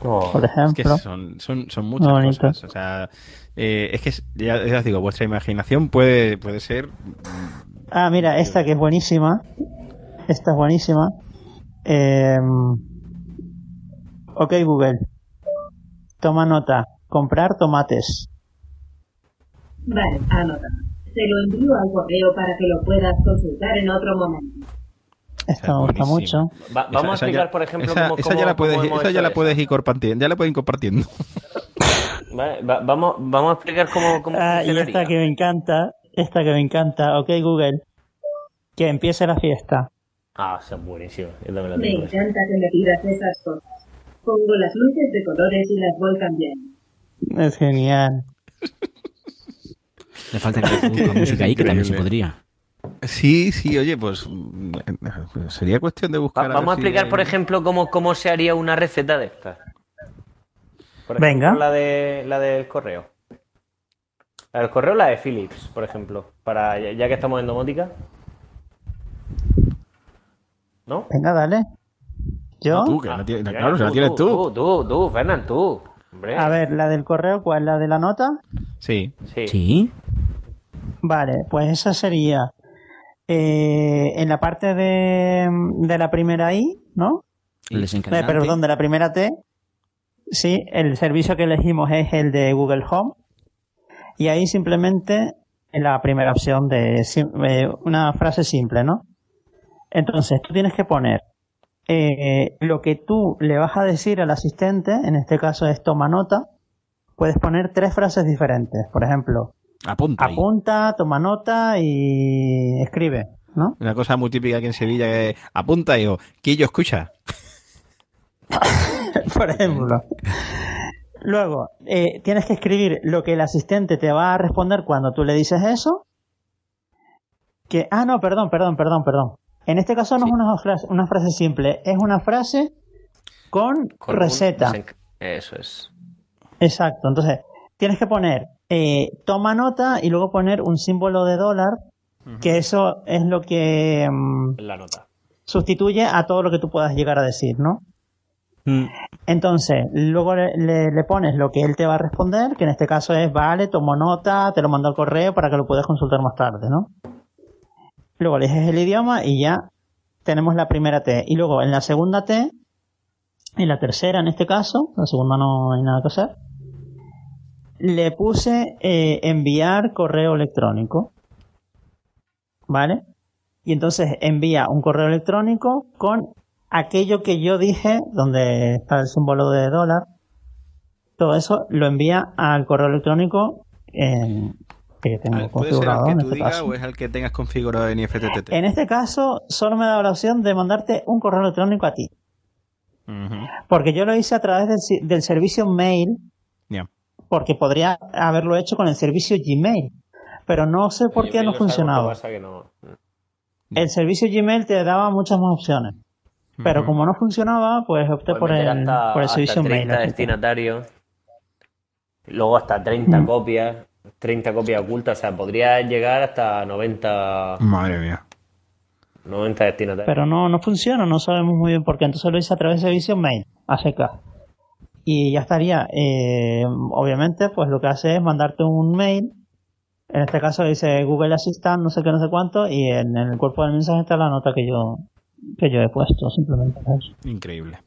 S2: Por ejemplo.
S1: son, son, son, muchas cosas. O sea, eh, es que ya, ya, os digo, vuestra imaginación puede, puede ser.
S2: Ah, mira, esta que es buenísima. Esta es buenísima. Eh, ok, Google. Toma nota. Comprar tomates.
S6: Vale, anota. Te lo envío al correo para que lo puedas consultar en otro momento.
S2: Esto me gusta mucho.
S4: vamos a explicar, por ejemplo,
S1: cómo, esa ya la puedes, esa ya la puedes ir compartiendo. Ya la pueden ir compartiendo. [LAUGHS]
S4: vamos, vamos a explicar cómo, cómo
S2: ah, Y esta que me encanta, esta que me encanta. Ok, Google. Que empiece la fiesta.
S4: Ah, son buenísimos.
S6: Me, me encanta que me pidas esas cosas. Pongo las luces de colores y las voy cambiando.
S2: Es genial.
S3: Le falta que la [LAUGHS] música ahí, que también se podría.
S1: Sí, sí, oye, pues sería cuestión de buscar.
S4: vamos a explicar, por ejemplo, cómo, cómo se haría una receta de estas.
S2: Venga.
S4: La, de, la del correo. La del correo, la de Philips, por ejemplo. Para, ya que estamos en domótica. ¿No?
S2: Venga, dale. ¿Yo?
S1: tú, que la tienes, claro, tú, la tienes tú.
S4: Tú, tú, tú, tú.
S2: A ver, la del correo, ¿cuál? ¿La de la nota?
S1: Sí.
S4: Sí.
S3: ¿Sí?
S2: Vale, pues esa sería eh, en la parte de, de, la primera I, ¿no?
S3: El
S2: eh, perdón, de la primera T. Sí, el servicio que elegimos es el de Google Home. Y ahí simplemente en la primera opción de eh, una frase simple, ¿no? Entonces, tú tienes que poner eh, lo que tú le vas a decir al asistente, en este caso es toma nota, puedes poner tres frases diferentes. Por ejemplo,
S1: apunta,
S2: apunta toma nota y escribe. ¿no?
S1: Una cosa muy típica aquí en Sevilla que apunta y yo, Quillo, escucha. [LAUGHS]
S2: Por ejemplo. Luego, eh, tienes que escribir lo que el asistente te va a responder cuando tú le dices eso. Que, ah, no, perdón, perdón, perdón, perdón. En este caso no es una frase, una frase simple, es una frase con, receta.
S4: Eso es.
S2: Exacto. Entonces, tienes que poner eh, toma nota y luego poner un símbolo de dólar, que eso es lo que
S4: mm, la nota.
S2: sustituye a todo lo que tú puedas llegar a decir, ¿no? Mm. Entonces, luego le, le, pones lo que él te va a responder, que en este caso es, vale, tomo nota, te lo mando al correo para que lo puedas consultar más tarde, ¿no? Luego eliges el idioma y ya tenemos la primera T. Y luego en la segunda T, en la tercera en este caso, la segunda no hay nada que hacer, le puse eh, enviar correo electrónico. ¿Vale? Y entonces envía un correo electrónico con aquello que yo dije, donde está el símbolo de dólar. Todo eso lo envía al correo electrónico en, que tengo configurado.
S1: Ser
S2: el que tú
S1: este digas o es el que tengas configurado en IFTTT?
S2: En este caso, solo me da la opción de mandarte un correo electrónico a ti. Porque yo lo hice a través del, servicio mail. Porque podría haberlo hecho con el servicio Gmail. Pero no sé por qué no funcionaba. El servicio Gmail te daba muchas más opciones. Pero como no funcionaba, pues opté por el, por el servicio mail.
S4: destinatarios. Luego hasta 30 mm. copias. 30 copias ocultas. O sea, podría llegar hasta 90.
S1: Madre mía.
S4: 90 destinatarios.
S2: Pero no, no funciona, no sabemos muy bien por qué. Entonces lo hice a través de servicio mail, ACK. Y ya estaría. Eh, obviamente, pues lo que hace es mandarte un mail. En este caso dice Google Assistant, no sé qué, no sé cuánto. Y en, el cuerpo del mensaje está la nota que yo, que yo he puesto, simplemente
S1: Increíble.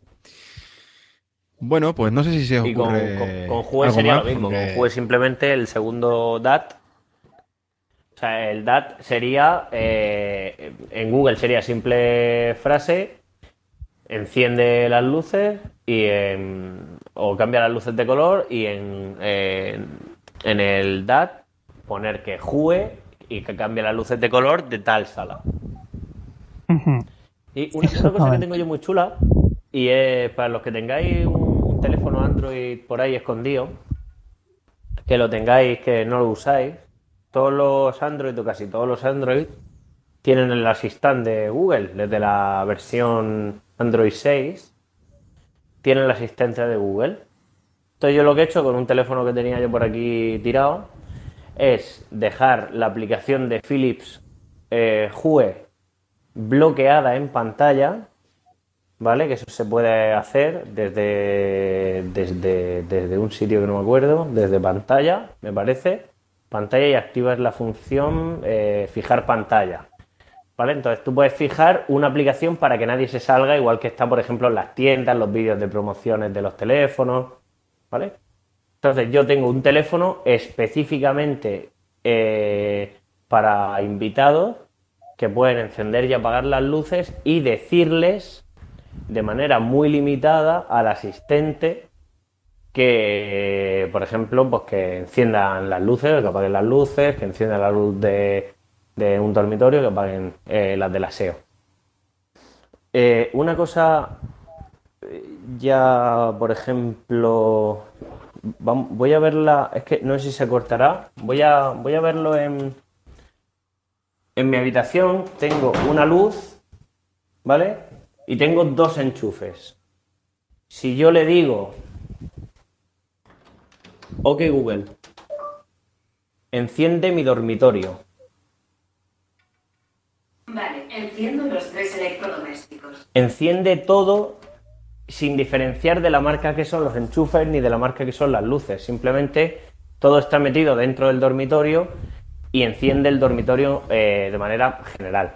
S1: Bueno, pues no sé si se ocurre.
S4: con, con, sería lo mismo. Con Jue simplemente el segundo DAT. O sea, el DAT sería. Eh, en Google sería simple frase. Enciende las luces y o cambia las luces de color y en, en, el DAT poner que Jue y que cambia las luces de color de tal sala. Y una, cosa que tengo yo muy chula, y es para los que tengáis un, teléfono Android por ahí escondido, que lo tengáis, que no lo usáis, todos los Android o casi todos los Android tienen el asistente de Google, desde la versión Android 6, tienen el asistente de Google. Entonces yo lo que he hecho con un teléfono que tenía yo por aquí tirado es dejar la aplicación de Philips eh, Hue bloqueada en pantalla, ¿vale? Que eso se puede hacer desde, desde, desde un sitio que no me acuerdo, desde pantalla, me parece, pantalla y activas la función eh, fijar pantalla. ¿Vale? Entonces tú puedes fijar una aplicación para que nadie se salga, igual que está, por ejemplo, en las tiendas, los vídeos de promociones de los teléfonos. ¿Vale? Entonces yo tengo un teléfono específicamente eh, para invitados que pueden encender y apagar las luces y decirles de manera muy limitada al asistente que, por ejemplo, pues que enciendan las luces, que apaguen las luces, que enciendan la luz de, un dormitorio, que apaguen eh, las del aseo. Eh, una cosa, ya, por ejemplo, voy a verla, es que no sé si se cortará, voy a, voy a verlo en, en mi habitación tengo una luz, ¿vale? Y tengo dos enchufes. Si yo le digo, ok Google, enciende mi dormitorio.
S6: Vale, enciendo los tres electrodomésticos.
S4: Enciende todo sin diferenciar de la marca que son los enchufes ni de la marca que son las luces. Simplemente todo está metido dentro del dormitorio y enciende el dormitorio eh, de manera general.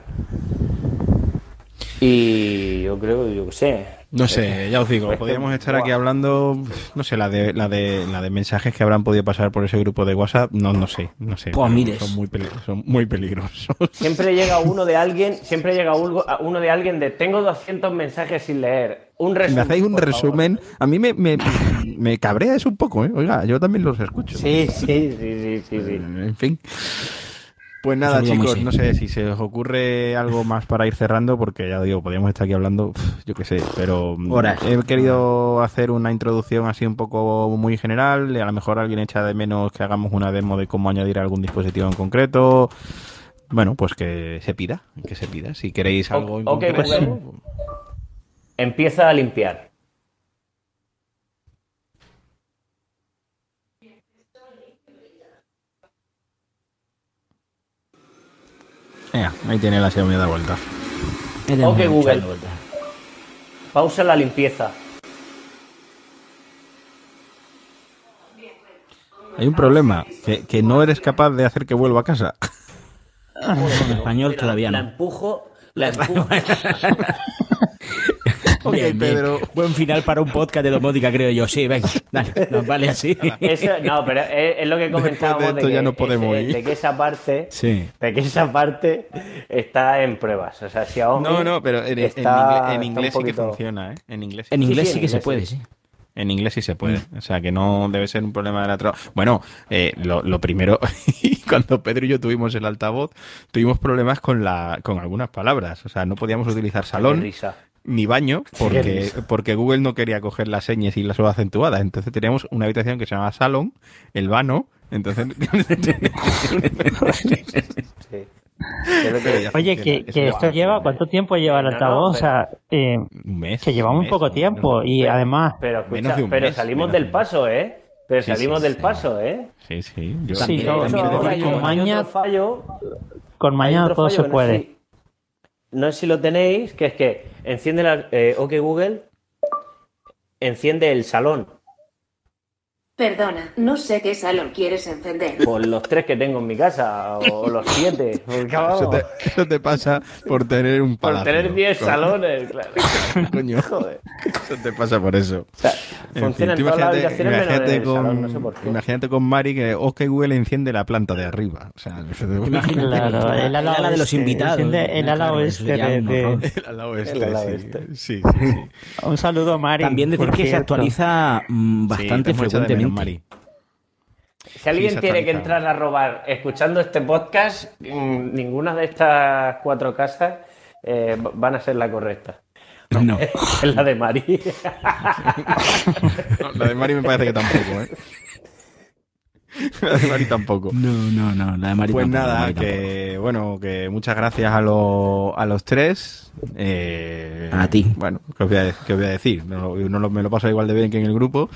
S4: Y yo creo, yo qué sé.
S1: No sé, ya os digo, podríamos estar aquí hablando, no sé, la de, la de, la de mensajes que habrán podido pasar por ese grupo de WhatsApp, no, no sé, no sé.
S3: Pues
S1: son muy, son muy peligrosos.
S4: Siempre llega [LAUGHS] uno de alguien, siempre llega uno de alguien de tengo 200 mensajes sin leer. Un resumen.
S1: me hacéis un resumen, a mí me, me, me, cabrea eso un poco, ¿eh? Oiga, yo también los escucho.
S4: Sí, sí, sí, sí, sí. sí.
S1: En fin. Pues nada, chicos, no sé si se os ocurre algo más para ir cerrando, porque ya digo, podríamos estar aquí hablando, yo qué sé, pero he querido hacer una introducción así un poco muy general. A lo mejor alguien echa de menos que hagamos una demo de cómo añadir algún dispositivo en concreto. Bueno, pues que se pida, que se pida. Si queréis algo en concreto.
S4: Empieza a limpiar.
S1: Ahí tiene la semilla de vuelta.
S4: Ok, Google. Pausa la limpieza.
S1: Hay un problema, que, que no eres capaz de hacer que vuelva a casa.
S3: en español todavía no.
S4: La empujo, la [LAUGHS] empujo.
S3: Ok, Pedro. Buen final para un podcast de domótica, creo yo. Sí, venga, dale, nos vale así.
S4: no, pero es, lo que comentábamos de, que,
S1: no podemos
S4: de que esa parte, sí. de que esa parte está en pruebas. O sea, si aún
S1: No, no, pero en, en inglés, sí que funciona, ¿eh? En inglés.
S3: En inglés sí, que se puede, sí.
S1: En inglés sí se puede. Mm. O sea, que no debe ser un problema de la traducción. Bueno, eh, lo, lo, primero, [LAUGHS] cuando Pedro y yo tuvimos el altavoz, tuvimos problemas con, la, con algunas palabras. O sea, no podíamos utilizar salón ni baño, porque, porque Google no quería coger las señas y las acentuadas. Entonces teníamos una habitación que se llamaba salón, el vano, entonces... [LAUGHS]
S2: Oye, que, esto lleva, ¿cuánto tiempo lleva el altavoz? o sea, eh, un mes. Que llevamos un poco tiempo y además.
S4: Pero, pero salimos del paso, ¿eh? Pero salimos del paso, ¿eh?
S1: Sí, sí.
S2: Yo sí, con maña, con maña todo se puede.
S4: No sé, si, lo tenéis, que es que enciende la eh, OK Google, enciende el salón
S6: Perdona, no sé qué salón quieres encender.
S4: Por los tres que tengo en mi casa, o [LAUGHS] los siete.
S1: Eso te, eso te, pasa por tener un palacio.
S4: Por tener diez salones, claro. [LAUGHS]
S1: Coño, Joder. eso te pasa por eso.
S4: O sea, funciona en, todas las habitaciones imagínate con, salón, no sé por qué.
S1: Imagínate con Mari que OK Google enciende la planta de arriba. O sea,
S2: imagínate [LAUGHS] claro, el, ala, de los invitados. el ala oeste.
S1: El ala oeste, sí. Sí, sí,
S2: Un saludo, Mari.
S3: También decir que se actualiza mm, bastante frecuentemente.
S4: Si alguien tiene que entrar a robar escuchando este podcast, mm, ninguna de estas cuatro casas eh, van a ser la correcta.
S1: No. [LAUGHS]
S4: es la de Mari. [LAUGHS]
S1: la de Mari me parece que tampoco, ¿eh? La de Mari tampoco.
S3: No, no, no, la de Mari
S1: Pues nada, que bueno, que muchas gracias a, a los tres. Eh,
S3: a ti.
S1: Bueno, ¿qué os voy a, voy a decir? No, no, me lo paso igual de bien que en el grupo.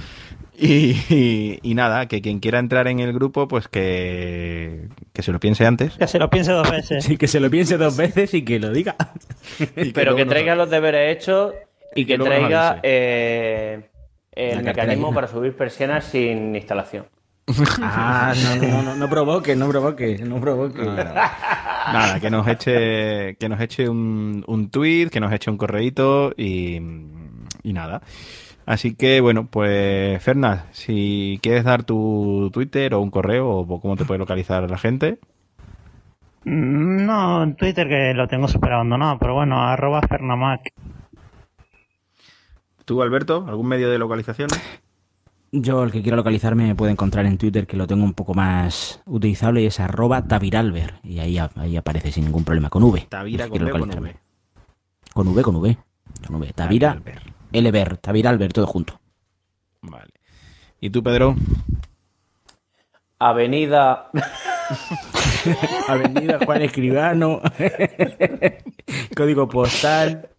S1: Y, nada, que quien quiera entrar en el grupo, pues que, se lo piense antes.
S2: Que se lo piense dos veces.
S3: Sí, que se lo piense dos veces y que lo diga.
S4: Pero que traiga los deberes hechos y que, traiga eh, el mecanismo para subir persianas sin instalación.
S3: Ah, no, no, no, no provoque, no provoque, no provoque.
S1: Nada, que nos eche, que nos eche un, un tweet, que nos eche un correíto y, y nada. Así que bueno, pues Fernás, si quieres dar tu Twitter o un correo o cómo te puede localizar la gente.
S2: Mm, no, en Twitter que lo tengo super abandonado, pero bueno, arroba Fernamac.
S1: ¿Tú, Alberto, algún medio de localización?
S3: Yo, el que quiera localizarme, me puede encontrar en Twitter, que lo tengo un poco más utilizable, y es arroba Taviralber. Y ahí, ahí aparece sin ningún problema, con V.
S1: Tavira con V, con V.
S3: Con V, con V. Con V. Tavira. Elever, Tavira Albert, todo junto.
S1: Vale. ¿Y tú, Pedro?
S4: Avenida. [LAUGHS]
S3: Avenida Juan Escribano. [LAUGHS] Código postal.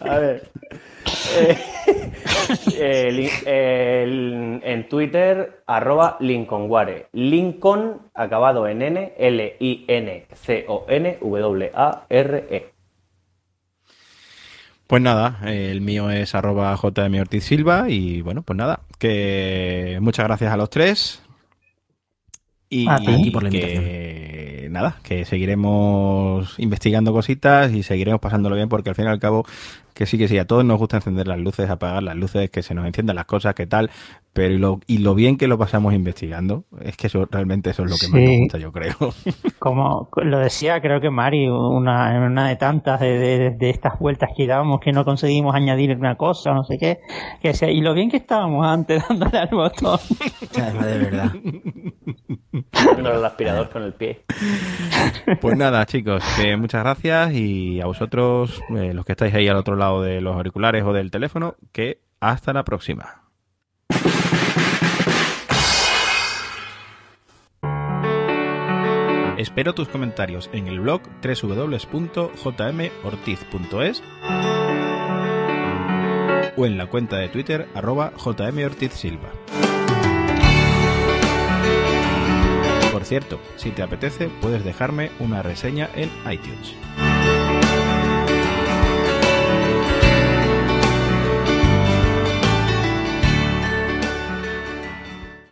S4: A ver. Eh, en Twitter, arroba Lincolnware. Lincoln, acabado en N, L-I-N-C-O-N, W-A-R-E.
S1: Pues nada, el mío es arroba JM Ortiz Silva y bueno, pues nada, que muchas gracias a los tres. Y, por la que nada, que seguiremos investigando cositas y seguiremos pasándolo bien porque al fin y al cabo que sí, que sí, a todos nos gusta encender las luces, apagar las luces, que se nos enciendan las cosas, que tal, pero y lo, y lo bien que lo pasamos investigando, es que eso realmente eso es lo que más me gusta, yo creo. [LAUGHS]
S2: Como lo decía, creo que Mari, una, en una de tantas de, estas vueltas que dábamos que no conseguimos añadir una cosa, no sé qué, que sea, y lo bien que estábamos antes [LAUGHS] dándole al botón. [LAUGHS]
S3: Además, de verdad.
S4: el aspirador con el pie.
S1: Pues nada, chicos, que muchas gracias y a vosotros, eh, los que estáis ahí al otro lado, de los auriculares o del teléfono, que hasta la próxima. Espero tus comentarios en el blog www.jmortiz.es o en la cuenta de Twitter arroba jmortizsilva. Por cierto, si te apetece, puedes dejarme una reseña en iTunes.